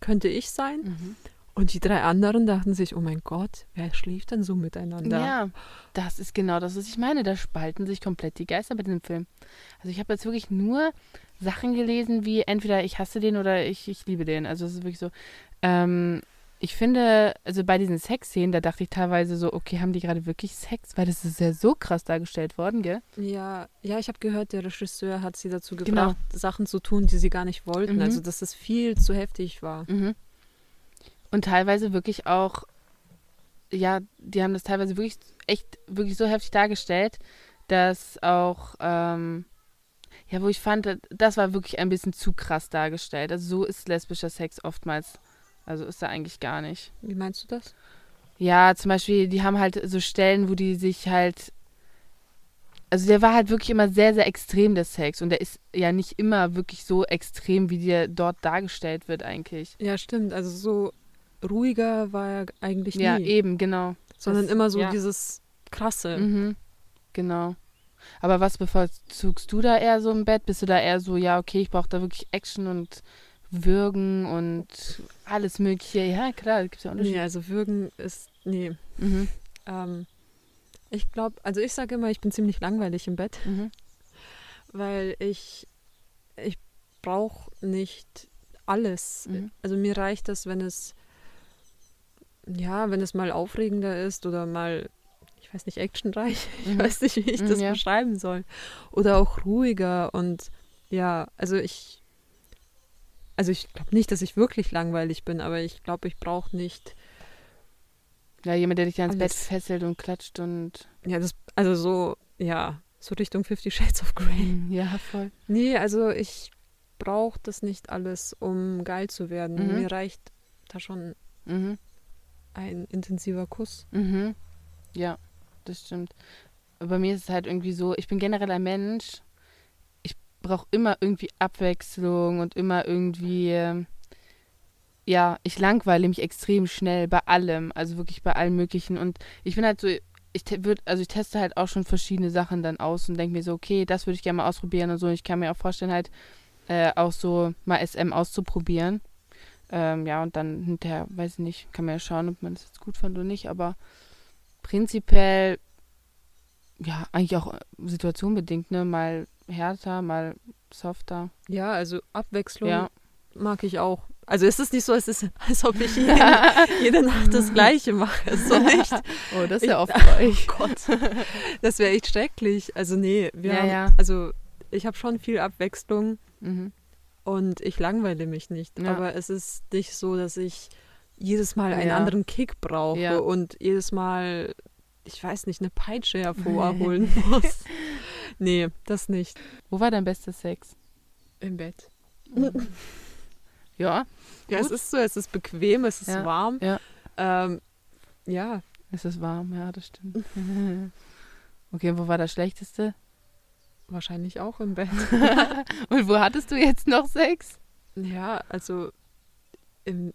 könnte ich sein. Mhm. Und die drei anderen dachten sich, oh mein Gott, wer schläft denn so miteinander? Ja, das ist genau das, was ich meine. Da spalten sich komplett die Geister bei diesem Film. Also ich habe jetzt wirklich nur Sachen gelesen, wie entweder ich hasse den oder ich, ich liebe den. Also es ist wirklich so. Ähm, ich finde, also bei diesen Sexszenen, da dachte ich teilweise so, okay, haben die gerade wirklich Sex? Weil das ist ja so krass dargestellt worden, gell? Ja, ja, ich habe gehört, der Regisseur hat sie dazu Genau. gebracht, Sachen zu tun, die sie gar nicht wollten. Mhm. Also, dass es viel zu heftig war. Mhm. Und teilweise wirklich auch, ja, die haben das teilweise wirklich echt, wirklich so heftig dargestellt, dass auch, ähm, ja, wo ich fand, das war wirklich ein bisschen zu krass dargestellt. Also so ist lesbischer Sex oftmals. Also ist er eigentlich gar nicht. Wie meinst du das? Ja, zum Beispiel, die haben halt so Stellen, wo die sich halt. Also der war halt wirklich immer sehr, sehr extrem, der Sex. Und der ist ja nicht immer wirklich so extrem, wie der dort dargestellt wird eigentlich. Ja, stimmt. Also, so ruhiger war er eigentlich nie. Ja, eben, genau. sondern das- immer so ja. dieses Krasse. Mhm. Genau. Aber was bevorzugst du da eher so im Bett? Bist du da eher so, ja, okay, ich brauche da wirklich Action und Würgen und alles Mögliche? Ja, klar, gibt es ja Unterschiede. Nee, also Würgen ist, nee. Mhm. Ähm, ich glaube, also ich sage immer, ich bin ziemlich langweilig im Bett, Mhm. weil ich, ich brauche nicht alles. Mhm. Also mir reicht das, wenn es, ja, wenn es mal aufregender ist oder mal, ich weiß nicht, actionreich. Ich Mhm. weiß nicht, wie ich Mhm, das ja. beschreiben soll. Oder auch ruhiger und ja, also ich, also ich glaube nicht, dass ich wirklich langweilig bin, aber ich glaube, ich brauche nicht, Ja, jemand, der dich ans Bett fesselt und klatscht und. ja, das, also so, ja, so Richtung Fifty Shades of Grey. Ja, voll. Nee, also ich brauche das nicht alles, um geil zu werden. Mhm. Mir reicht da schon Mhm. ein intensiver Kuss. Mhm. Ja, das stimmt. Bei mir ist es halt irgendwie so, ich bin generell ein Mensch, brauche immer irgendwie Abwechslung und immer irgendwie, ähm, ja, ich langweile mich extrem schnell bei allem, also wirklich bei allem Möglichen. Und ich bin halt so, ich te- würd, also ich teste halt auch schon verschiedene Sachen dann aus und denke mir so, okay, das würde ich gerne mal ausprobieren und so. Ich kann mir auch vorstellen, halt äh, auch so mal SM auszuprobieren. Ähm, ja, und dann hinterher, weiß ich nicht, kann man ja schauen, ob man das jetzt gut fand oder nicht, aber prinzipiell, ja, eigentlich auch äh, situationbedingt, ne? Mal härter, mal softer. Ja, also Abwechslung Ja. mag ich auch. Also es ist nicht so, es ist, als ob ich jede, jede Nacht das Gleiche mache. So nicht. Oh, das ist ja oft bei euch. Gott. Das wäre echt schrecklich. Also nee, wir Ja, haben, ja. also ich habe schon viel Abwechslung Mhm. und ich langweile mich nicht. Ja. Aber es ist nicht so, dass ich jedes Mal einen anderen Kick brauche und jedes Mal, ich weiß nicht, eine Peitsche hervorholen muss. Nee, das nicht. Wo war dein bester Sex? Im Bett. Ja, Ja, es Gut. ist so, es ist bequem, es ist Ja, warm. ja. Ähm, ja, es ist warm, ja, das stimmt. okay, wo war das Schlechteste? wahrscheinlich auch im Bett. Und wo hattest du jetzt noch Sex? Ja, also im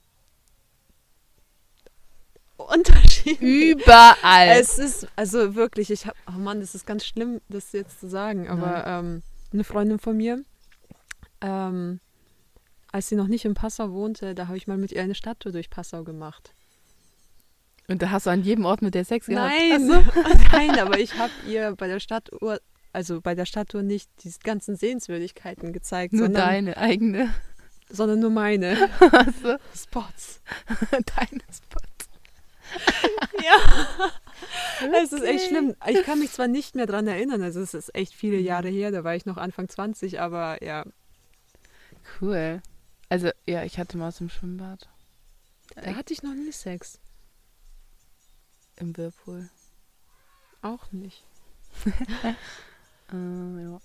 Unterschied. Überall. Es ist, also wirklich, ich habe, oh Mann, das ist ganz schlimm, das jetzt zu sagen, aber ähm, eine Freundin von mir, ähm, als sie noch nicht in Passau wohnte, da habe ich mal mit ihr eine Stadttour durch Passau gemacht. Und da hast du an jedem Ort mit der Sex gehabt? Nein, nein, aber ich habe ihr bei der Stadtuhr, also bei der Stadttour nicht die ganzen Sehenswürdigkeiten gezeigt, Nur sondern, deine eigene. sondern nur meine Spots. deine Spot. Ja. Es ist echt schlimm. Ich kann mich zwar nicht mehr dran erinnern, also es ist echt viele Jahre her, da war ich noch Anfang 20, aber ja, Cool. Also, ja, ich hatte mal aus dem Schwimmbad. da hatte ich noch nie Sex. Im Whirlpool. Auch nicht. Äh, ja.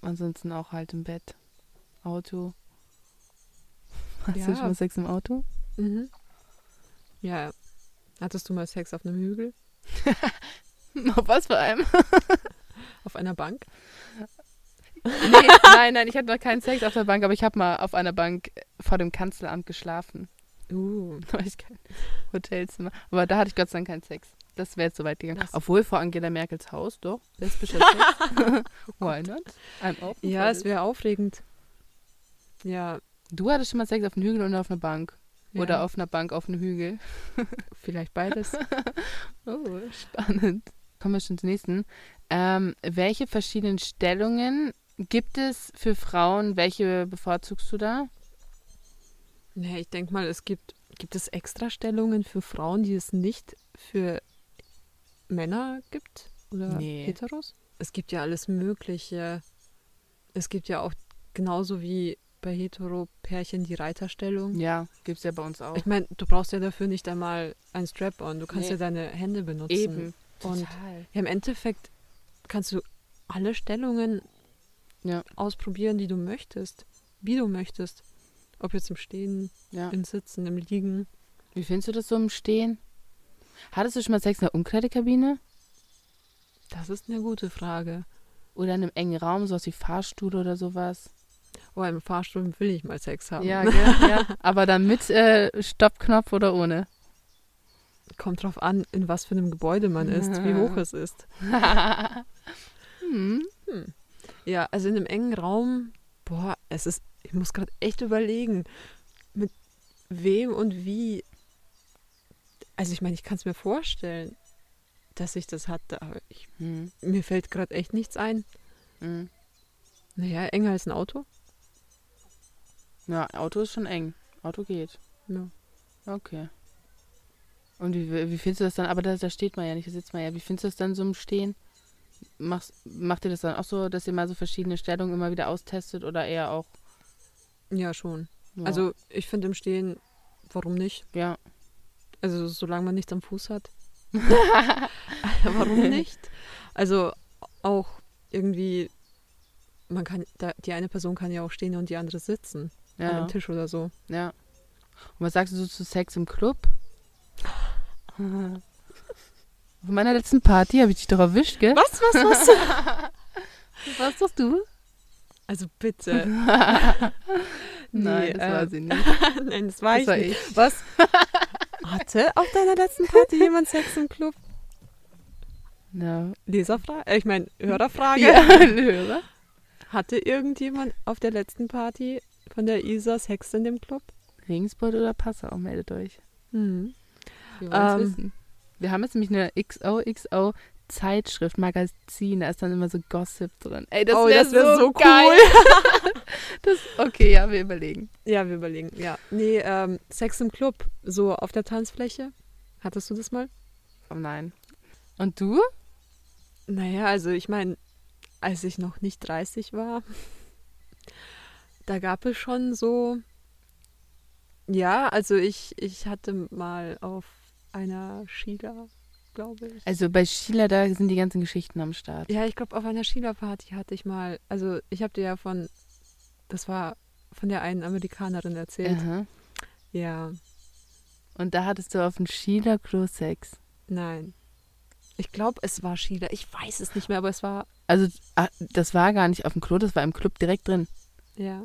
Ansonsten auch halt im Bett. Auto. Hast Ja. du schon mal Sex im Auto? Mhm. Ja. Hattest du mal Sex auf einem Hügel? Auf was vor allem? Auf einer Bank? Nee, nein, nein, ich hatte noch keinen Sex auf der Bank, aber ich habe mal auf einer Bank vor dem Kanzleramt geschlafen. Uh. Da war ich kein Hotelzimmer. Aber da hatte ich Gott sei Dank keinen Sex. Das wäre jetzt so weit gegangen. Das- Obwohl vor Angela Merkels Haus, doch. Lesbischer Sex. Why not? Ja, es wäre aufregend. Ja, Du hattest schon mal Sex auf einem Hügel und auf einer Bank. Oder ja, auf einer Bank auf einem Hügel. vielleicht beides. Oh, spannend. Kommen wir schon zum nächsten. Ähm, welche verschiedenen Stellungen gibt es für Frauen? Welche bevorzugst du da? nee, ich denke mal, es gibt, gibt es Extrastellungen für Frauen, die es nicht für Männer gibt? Oder Nee. Heteros? Es gibt ja alles Mögliche. Es gibt ja auch genauso wie bei Hetero-Pärchen die Reiterstellung. Ja, gibt es ja bei uns auch. Ich meine, du brauchst ja dafür nicht einmal ein Strap-on. Du kannst Nee. ja deine Hände benutzen. Eben. Und Total. ja, im Endeffekt kannst du alle Stellungen Ja. ausprobieren, die du möchtest. Wie du möchtest. Ob jetzt im Stehen, Ja. im Sitzen, im Liegen. Wie findest du das so im Stehen? Hattest du schon mal Sex in der Umkleidekabine? Das ist eine gute Frage. Oder in einem engen Raum, sowas wie Fahrstuhl oder sowas? Oh, im Fahrstuhl will ich mal Sex haben. Ja, gell? ja. Aber dann mit äh, Stoppknopf oder ohne? Kommt drauf an, in was für einem Gebäude man ist, wie hoch es ist. hm. Ja, also in einem engen Raum, boah, es ist, ich muss gerade echt überlegen, mit wem und wie. Also ich meine, ich kann es mir vorstellen, dass ich das hatte, aber ich, Hm. mir fällt gerade echt nichts ein. Hm. Naja, enger als ein Auto. Ja, Auto ist schon eng. Auto geht. Ja. Okay. Und wie, wie findest du das dann? Aber da, da steht man ja nicht, da sitzt man ja. Wie findest du das dann so im Stehen? Machst, macht ihr das dann auch so, dass ihr mal so verschiedene Stellungen immer wieder austestet oder eher auch? Ja, schon. Ja. Also ich finde im Stehen, warum nicht? ja. Also solange man nichts am Fuß hat. warum nicht? Also auch irgendwie, man kann, da, die eine Person kann ja auch stehen und die andere sitzen. An Ja. einem Tisch oder so. Ja. Und was sagst du so zu Sex im Club? Auf meiner letzten Party habe ich dich doch erwischt, gell? Was, was, was? Was sagst du? Also bitte. Nein, Nee, das äh, war sie nicht. Nein, das war Das ich war nicht. ich. Was? Hatte auf deiner letzten Party jemand Sex im Club? Ja. Leserfrage? Äh, ich meine, Hörerfrage. Ja, Hörer. Hatte irgendjemand auf der letzten Party von der Isa Sex in dem Club? Regensburg oder Passau, meldet euch. Hm. Wir wollen Ähm. wissen. Wir haben jetzt nämlich eine XOXO Zeitschrift, Magazin, da ist dann immer so Gossip drin. Ey, das Oh, wäre wär so, so geil. das, okay, ja, wir überlegen. Ja, wir überlegen, ja. Nee, ähm, Sex im Club, so auf der Tanzfläche. Hattest du das mal? Oh nein. Und du? Naja, also ich meine, als ich noch nicht 30 war, da gab es schon so. Ja, also ich, ich hatte mal auf einer Sheila, glaube ich. Also bei Sheila, da sind die ganzen Geschichten am Start. Ja, ich glaube, auf einer Sheila-Party hatte ich mal. Also ich habe dir ja von. Das war von der einen Amerikanerin erzählt. Aha. Ja, Und da hattest du auf dem Sheila Klo Sex. nein. Ich glaube, es war Sheila. Ich weiß es nicht mehr, aber es war. Also, ah, das war gar nicht auf dem Klo, das war im Club direkt drin. Ja.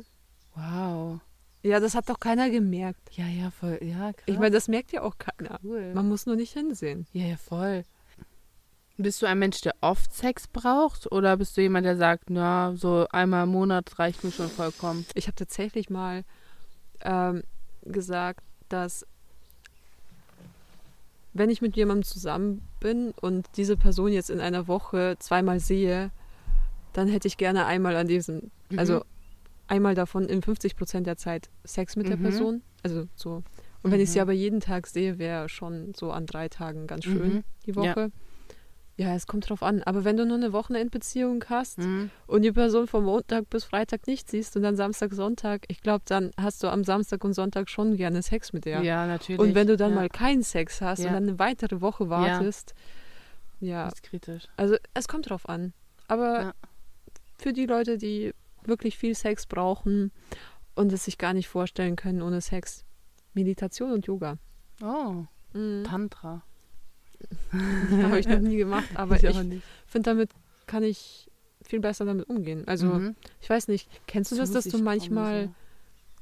Wow. Ja, das hat doch keiner gemerkt. Ja, ja, voll. Ja, krass. Ich meine, das merkt ja auch keiner. cool. Man muss nur nicht hinsehen. Ja, ja, voll. Bist du ein Mensch, der oft Sex braucht? Oder bist du jemand, der sagt, na, so einmal im Monat reicht mir schon vollkommen? Ich habe tatsächlich mal ähm, gesagt, dass wenn ich mit jemandem zusammen bin und diese Person jetzt in einer Woche zweimal sehe, dann hätte ich gerne einmal an diesem, Mhm. Einmal davon in 50 Prozent der Zeit Sex mit der Mhm. Person. Also so. Und wenn ich sie Mhm. aber jeden Tag sehe, wäre schon so an drei Tagen ganz schön Mhm. die Ja. Woche. Ja. es kommt drauf an. Aber wenn du nur eine Wochenendbeziehung hast Mhm. und die Person von Montag bis Freitag nicht siehst und dann Samstag, Sonntag, ich glaube, dann hast du am Samstag und Sonntag schon gerne Sex mit der. Ja, natürlich. und wenn du dann ja. mal keinen Sex hast Ja. und dann eine weitere Woche wartest, ja, Das ist kritisch. also es kommt drauf an. Aber Ja. für die Leute, die wirklich viel Sex brauchen und es sich gar nicht vorstellen können ohne Sex, Meditation und Yoga. Oh, Mhm. Tantra. Habe ich noch nie gemacht, aber ich, nicht. finde, damit kann ich viel besser damit umgehen. Also, Mhm. ich weiß nicht, kennst du das, dass Zu du manchmal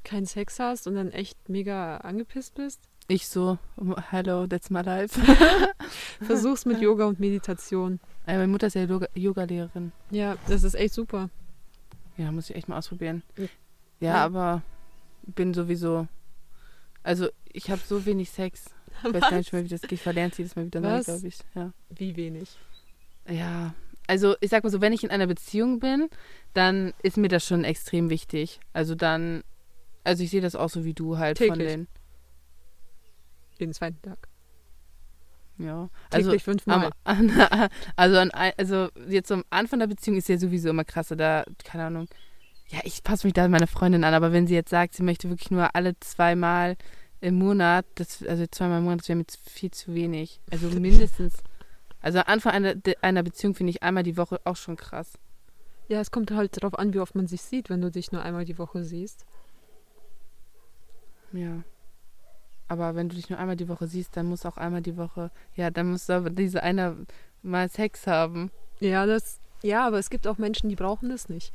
keinen Sex hast und dann echt mega angepisst bist? Ich so, hello, that's my life. Versuch's mit Yoga und Meditation. Äh, meine Mutter ist ja Yoga- Yoga-Lehrerin. Ja, das ist echt super. Ja, muss ich echt mal ausprobieren. Ja. Ja, aber bin sowieso. Also, ich habe so wenig Sex. Ich weiß gar nicht mehr, wie das geht. Ich verlerne es jedes Mal wieder neu, glaube ich. Ja. Wie wenig? ja. Also, ich sag mal so, wenn ich in einer Beziehung bin, dann ist mir das schon extrem wichtig. Also dann, also ich sehe das auch so wie du halt von Täglich. den. Jeden zweiten Tag. Ja. Also, Täglich fünfmal. am, also, an, also jetzt am Anfang der Beziehung ist ja sowieso immer krasser. Da, keine Ahnung. Ja, ich passe mich da an meine Freundin an, aber wenn sie jetzt sagt, sie möchte wirklich nur alle zweimal im Monat, das, also zweimal im Monat, das wäre mir viel zu wenig. Also mindestens. Also am Anfang einer, einer Beziehung finde ich einmal die Woche auch schon krass. Ja, es kommt halt darauf an, wie oft man sich sieht, wenn du dich nur einmal die Woche siehst. Ja. Aber wenn du dich nur einmal die Woche siehst, dann muss auch einmal die Woche, ja, dann muss aber diese einer mal Sex haben. Ja, das. Ja, aber es gibt auch Menschen, die brauchen das nicht.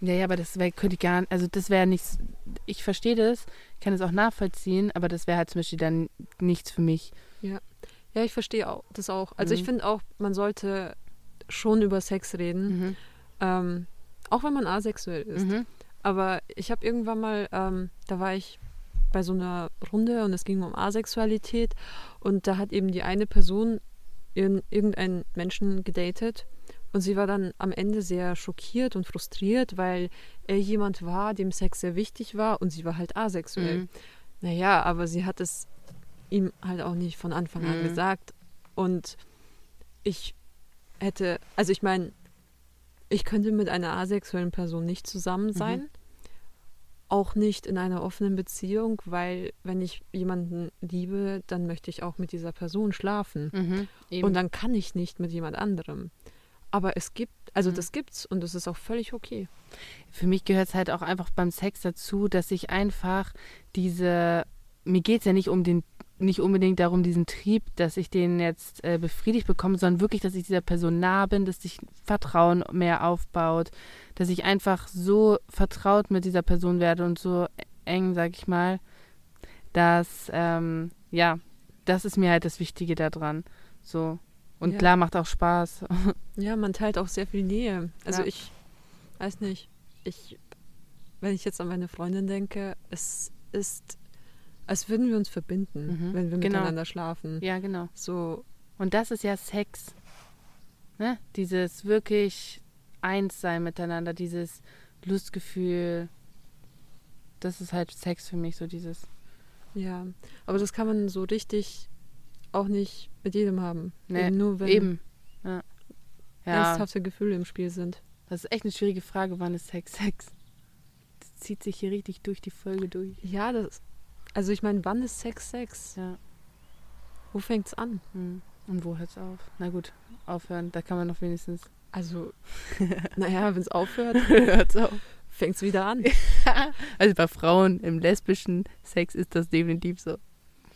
Ja, ja, aber das wär, könnte ich gar nicht, also das wäre nichts, ich verstehe das, kann es auch nachvollziehen, aber das wäre halt zum Beispiel dann nichts für mich. Ja, ich verstehe auch, das auch. Also ich Mhm. finde auch, man sollte schon über Sex reden, Mhm. ähm, auch wenn man asexuell ist. Mhm. Aber ich habe irgendwann mal, ähm, da war ich bei so einer Runde und es ging um Asexualität und da hat eben die eine Person irgendeinen Menschen gedatet und sie war dann am Ende sehr schockiert und frustriert, weil er jemand war, dem Sex sehr wichtig war und sie war halt asexuell. Mhm. Naja, aber sie hat es ihm halt auch nicht von Anfang an Mhm. gesagt. Und ich hätte, also ich meine, ich könnte mit einer asexuellen Person nicht zusammen sein. Mhm. Auch nicht in einer offenen Beziehung, weil wenn ich jemanden liebe, dann möchte ich auch mit dieser Person schlafen. Mhm. Und dann kann ich nicht mit jemand anderem. Aber es gibt, also Mhm. das gibt's und das ist auch völlig okay. Für mich gehört es halt auch einfach beim Sex dazu, dass ich einfach diese, mir geht es ja nicht um den, nicht unbedingt darum, diesen Trieb, dass ich den jetzt äh, befriedigt bekomme, sondern wirklich, dass ich dieser Person nah bin, dass sich Vertrauen mehr aufbaut, dass ich einfach so vertraut mit dieser Person werde und so eng, sag ich mal, dass, ähm, ja, das ist mir halt das Wichtige daran. So. Und Ja. klar, macht auch Spaß. Ja, man teilt auch sehr viel Nähe. Also Ja. ich weiß nicht, ich, wenn ich jetzt an meine Freundin denke, es ist, als würden wir uns verbinden, Mhm, wenn wir genau. miteinander schlafen. ja, genau. So, Und das ist ja Sex. Ne? Dieses wirklich eins sein miteinander, dieses Lustgefühl. Das ist halt Sex für mich, so dieses. ja. Aber das kann man so richtig auch nicht mit jedem haben. Nee, eben nur wenn Eben. Ja. ja. ernsthafte Gefühle im Spiel sind. Das ist echt eine schwierige Frage, wann ist Sex Sex? Das zieht sich hier richtig durch die Folge durch. Ja, das, also ich meine, wann ist Sex Sex? Ja. Wo fängt's an? Hm. Und wo hört's auf? Na gut, aufhören. Da kann man noch wenigstens. Also, naja, wenn es aufhört, Hört's auf. fängt's wieder an. Also bei Frauen im lesbischen Sex ist das definitiv so.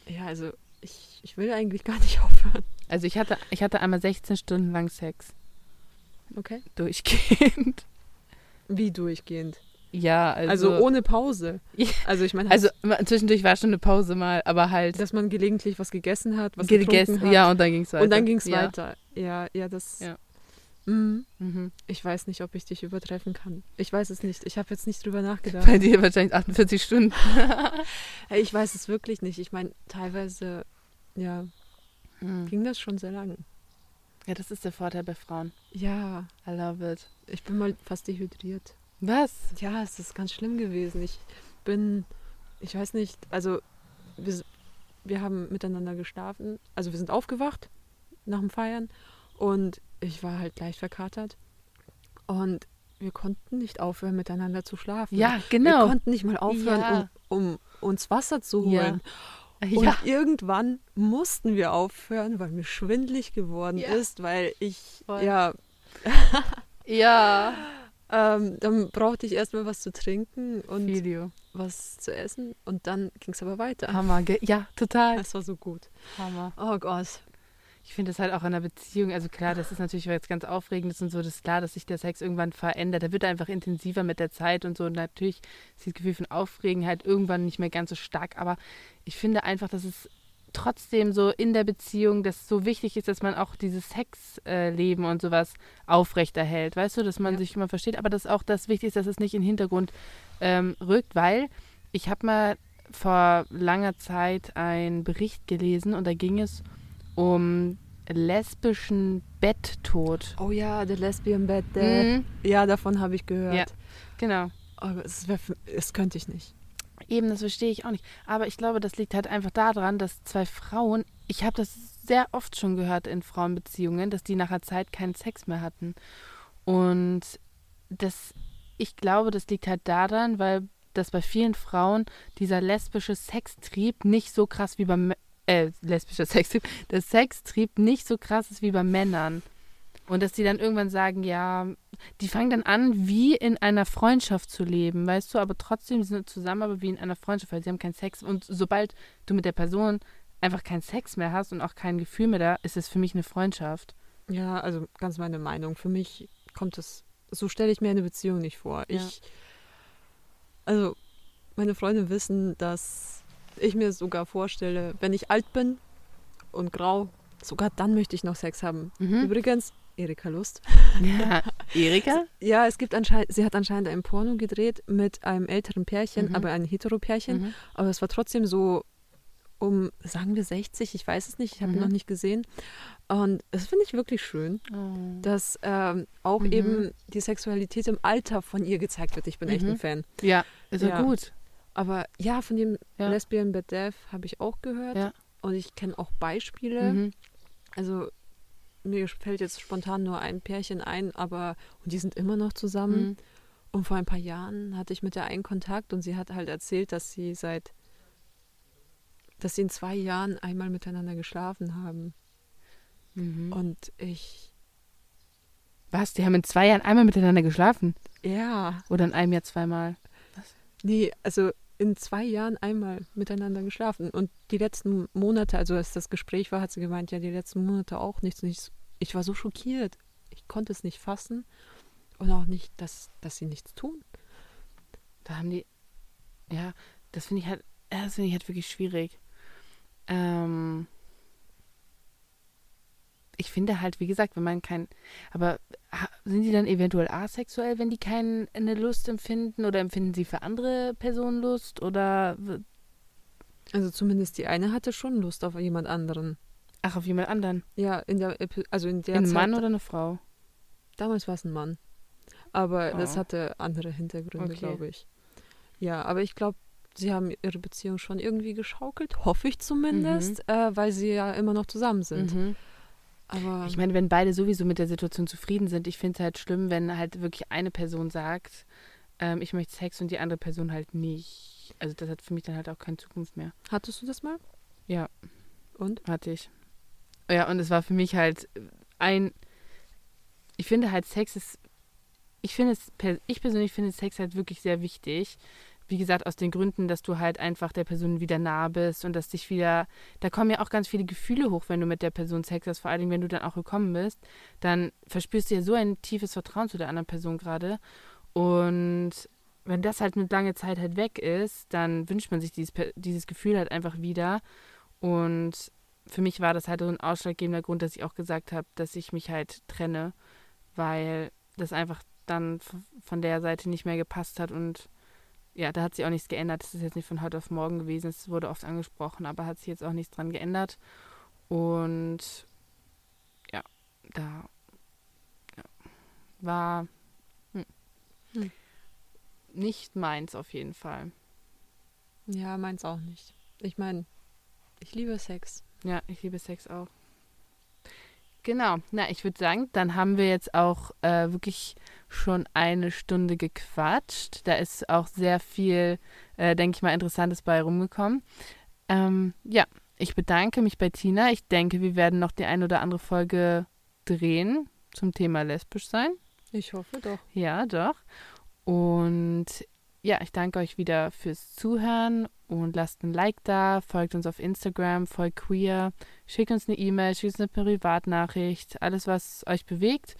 Ja, also ich, ich will eigentlich gar nicht aufhören. Also ich hatte, ich hatte einmal 16 Stunden lang Sex. Okay. Durchgehend. Wie durchgehend? Ja, Also, also. ohne Pause. Also ich meine, also zwischendurch war schon eine Pause mal, aber halt dass man gelegentlich was gegessen hat, was gegessen. getrunken hat. Ja, und dann ging es weiter. und dann ging es ja. weiter. Ja, ja, das. Ja. Mhm. Mhm. Ich weiß nicht, ob ich dich übertreffen kann. Ich weiß es nicht. Ich habe jetzt nicht drüber nachgedacht. Bei dir wahrscheinlich 48 Stunden. Ich weiß es wirklich nicht. Ich meine, teilweise, ja, Mhm. ging das schon sehr lang. Ja, das ist der Vorteil bei Frauen. Ja, I love it. ich bin mal fast dehydriert. Was? Ja, es ist ganz schlimm gewesen. Ich bin, ich weiß nicht, also wir, wir haben miteinander geschlafen. Also wir sind aufgewacht nach dem Feiern und ich war halt leicht verkatert. Und wir konnten nicht aufhören, miteinander zu schlafen. Ja, Wir genau. konnten nicht mal aufhören, Ja. um, um uns Wasser zu Ja. holen. Und Ja. irgendwann mussten wir aufhören, weil mir schwindlig geworden Ja. ist, weil ich, Voll. ja, Ja. Ähm, dann brauchte ich erstmal was zu trinken und Video. was zu essen und dann ging es aber weiter. Hammer. Ja, total. Das war so gut. Hammer. Oh Gott. Ich finde das halt auch in einer Beziehung, also klar, das ist natürlich was ganz Aufregendes und so, das ist klar, dass sich der Sex irgendwann verändert. Der wird einfach intensiver mit der Zeit und so. Und natürlich ist das Gefühl von Aufregenheit irgendwann nicht mehr ganz so stark. Aber ich finde einfach, dass es trotzdem so in der Beziehung, dass es so wichtig ist, dass man auch dieses Sexleben und sowas aufrechterhält. Weißt du, dass man Ja. sich immer versteht, aber dass auch das wichtig ist, dass es nicht in den Hintergrund ähm, rückt, weil ich habe mal vor langer Zeit einen Bericht gelesen und da ging es um lesbischen Betttod. Oh ja, der Lesbian Bed Death. Mhm, Ja, davon habe ich gehört. Ja. genau. Aber es, wär, es könnte ich nicht. Eben, das verstehe ich auch nicht. Aber ich glaube, das liegt halt einfach daran, dass zwei Frauen, ich habe das sehr oft schon gehört in Frauenbeziehungen, dass die nach einer Zeit keinen Sex mehr hatten. Und das, ich glaube, das liegt halt daran, weil dass bei vielen Frauen dieser lesbische Sextrieb nicht so krass wie beim äh, lesbischer Sextrieb, der Sextrieb nicht so krass ist wie bei Männern. Und dass die dann irgendwann sagen, ja, die fangen dann an, wie in einer Freundschaft zu leben, weißt du, aber trotzdem sind sie zusammen, aber wie in einer Freundschaft, weil sie haben keinen Sex. Und sobald du mit der Person einfach keinen Sex mehr hast und auch kein Gefühl mehr da, ist es für mich eine Freundschaft. Ja, also ganz meine Meinung. Für mich kommt es, so stelle ich mir eine Beziehung nicht vor. Ja. Ich, also meine Freunde wissen, dass ich mir sogar vorstelle, wenn ich alt bin und grau, sogar dann möchte ich noch Sex haben. Mhm. Übrigens, Erika Lust. Ja. Erika? Ja, es gibt anscheinend, sie hat anscheinend ein Porno gedreht mit einem älteren Pärchen, Mhm. aber ein Hetero-Pärchen. Mhm. Aber es war trotzdem so um, sagen wir 60, ich weiß es nicht, ich habe ihn Mhm. noch nicht gesehen. Und das finde ich wirklich schön, Oh. dass ähm, auch Mhm. eben die Sexualität im Alter von ihr gezeigt wird. Ich bin echt Mhm. ein Fan. Ja, ist ja Ja. gut. Aber ja, von dem Ja. Lesbian Bad Death habe ich auch gehört. Ja. Und ich kenne auch Beispiele. Mhm. Also mir fällt jetzt spontan nur ein Pärchen ein, aber und die sind immer noch zusammen. Mhm. Und vor ein paar Jahren hatte ich mit der einen Kontakt und sie hat halt erzählt, dass sie seit, dass sie in zwei Jahren einmal miteinander geschlafen haben. Mhm. Und ich, Was? Die haben in zwei Jahren einmal miteinander geschlafen? ja, Oder in einem Jahr zweimal? nee, also in zwei Jahren einmal miteinander geschlafen. Und die letzten Monate, also als das Gespräch war, hat sie gemeint, ja, die letzten Monate auch nichts. Und ich, ich war so schockiert. Ich konnte es nicht fassen. Und auch nicht, dass, dass sie nichts tun. Da haben die. Ja, das finde ich halt. Das finde ich halt wirklich schwierig. Ähm. Ich finde halt, wie gesagt, wenn man kein. Aber sind die dann eventuell asexuell, wenn die keine Lust empfinden? Oder empfinden sie für andere Personen Lust? Oder. Also zumindest die eine hatte schon Lust auf jemand anderen. Ach, auf jemand anderen? Ja, in der, also in der Ein Zeit, Mann oder eine Frau? Damals war es ein Mann. Aber das Oh. hatte andere Hintergründe, Okay. glaube ich. Ja, aber ich glaube, sie haben ihre Beziehung schon irgendwie geschaukelt, hoffe ich zumindest, äh, weil sie ja immer noch zusammen sind. Mhm. Aber Ich meine, wenn beide sowieso mit der Situation zufrieden sind, ich finde es halt schlimm, wenn halt wirklich eine Person sagt, ähm, ich möchte Sex und die andere Person halt nicht. Also das hat für mich dann halt auch keine Zukunft mehr. hattest du das mal? Ja. Und? Hatte ich. Ja, und es war für mich halt ein. Ich finde halt Sex ist. Ich finde es, ich persönlich finde Sex halt wirklich sehr wichtig. Wie gesagt, aus den Gründen, dass du halt einfach der Person wieder nah bist und dass dich wieder. Da kommen ja auch ganz viele Gefühle hoch, wenn du mit der Person Sex hast, vor allem wenn du dann auch gekommen bist. Dann verspürst du ja so ein tiefes Vertrauen zu der anderen Person gerade. Und wenn das halt mit lange Zeit halt weg ist, dann wünscht man sich dieses, dieses Gefühl halt einfach wieder. Und für mich war das halt so ein ausschlaggebender Grund, dass ich auch gesagt habe, dass ich mich halt trenne, weil das einfach dann von der Seite nicht mehr gepasst hat und ja, da hat sich auch nichts geändert. Das ist jetzt nicht von heute auf morgen gewesen. Es wurde oft angesprochen, aber hat sich jetzt auch nichts dran geändert. Und ja, da ja, war hm, Hm. nicht meins auf jeden Fall. Ja, meins auch nicht. Ich meine, ich liebe Sex. Ja, ich liebe Sex auch. Genau, na, ich würde sagen, dann haben wir jetzt auch äh, wirklich schon eine Stunde gequatscht. Da ist auch sehr viel, äh, denke ich mal, Interessantes bei rumgekommen. Ähm, ja, ich bedanke mich bei Tina. Ich denke, wir werden noch die ein oder andere Folge drehen zum Thema lesbisch sein. Ich hoffe doch. Ja, doch. Und ja, ich danke euch wieder fürs Zuhören und lasst ein Like da, folgt uns auf Instagram, folgt queer, schickt uns eine E-Mail, schickt uns eine Privatnachricht, alles, was euch bewegt.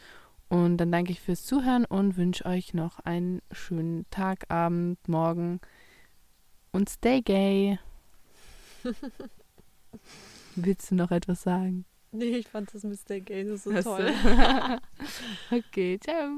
Und dann danke ich fürs Zuhören und wünsche euch noch einen schönen Tag, Abend, Morgen und stay gay. Willst du noch etwas sagen? Nee, ich fand das Mr. Gay so toll. okay, ciao.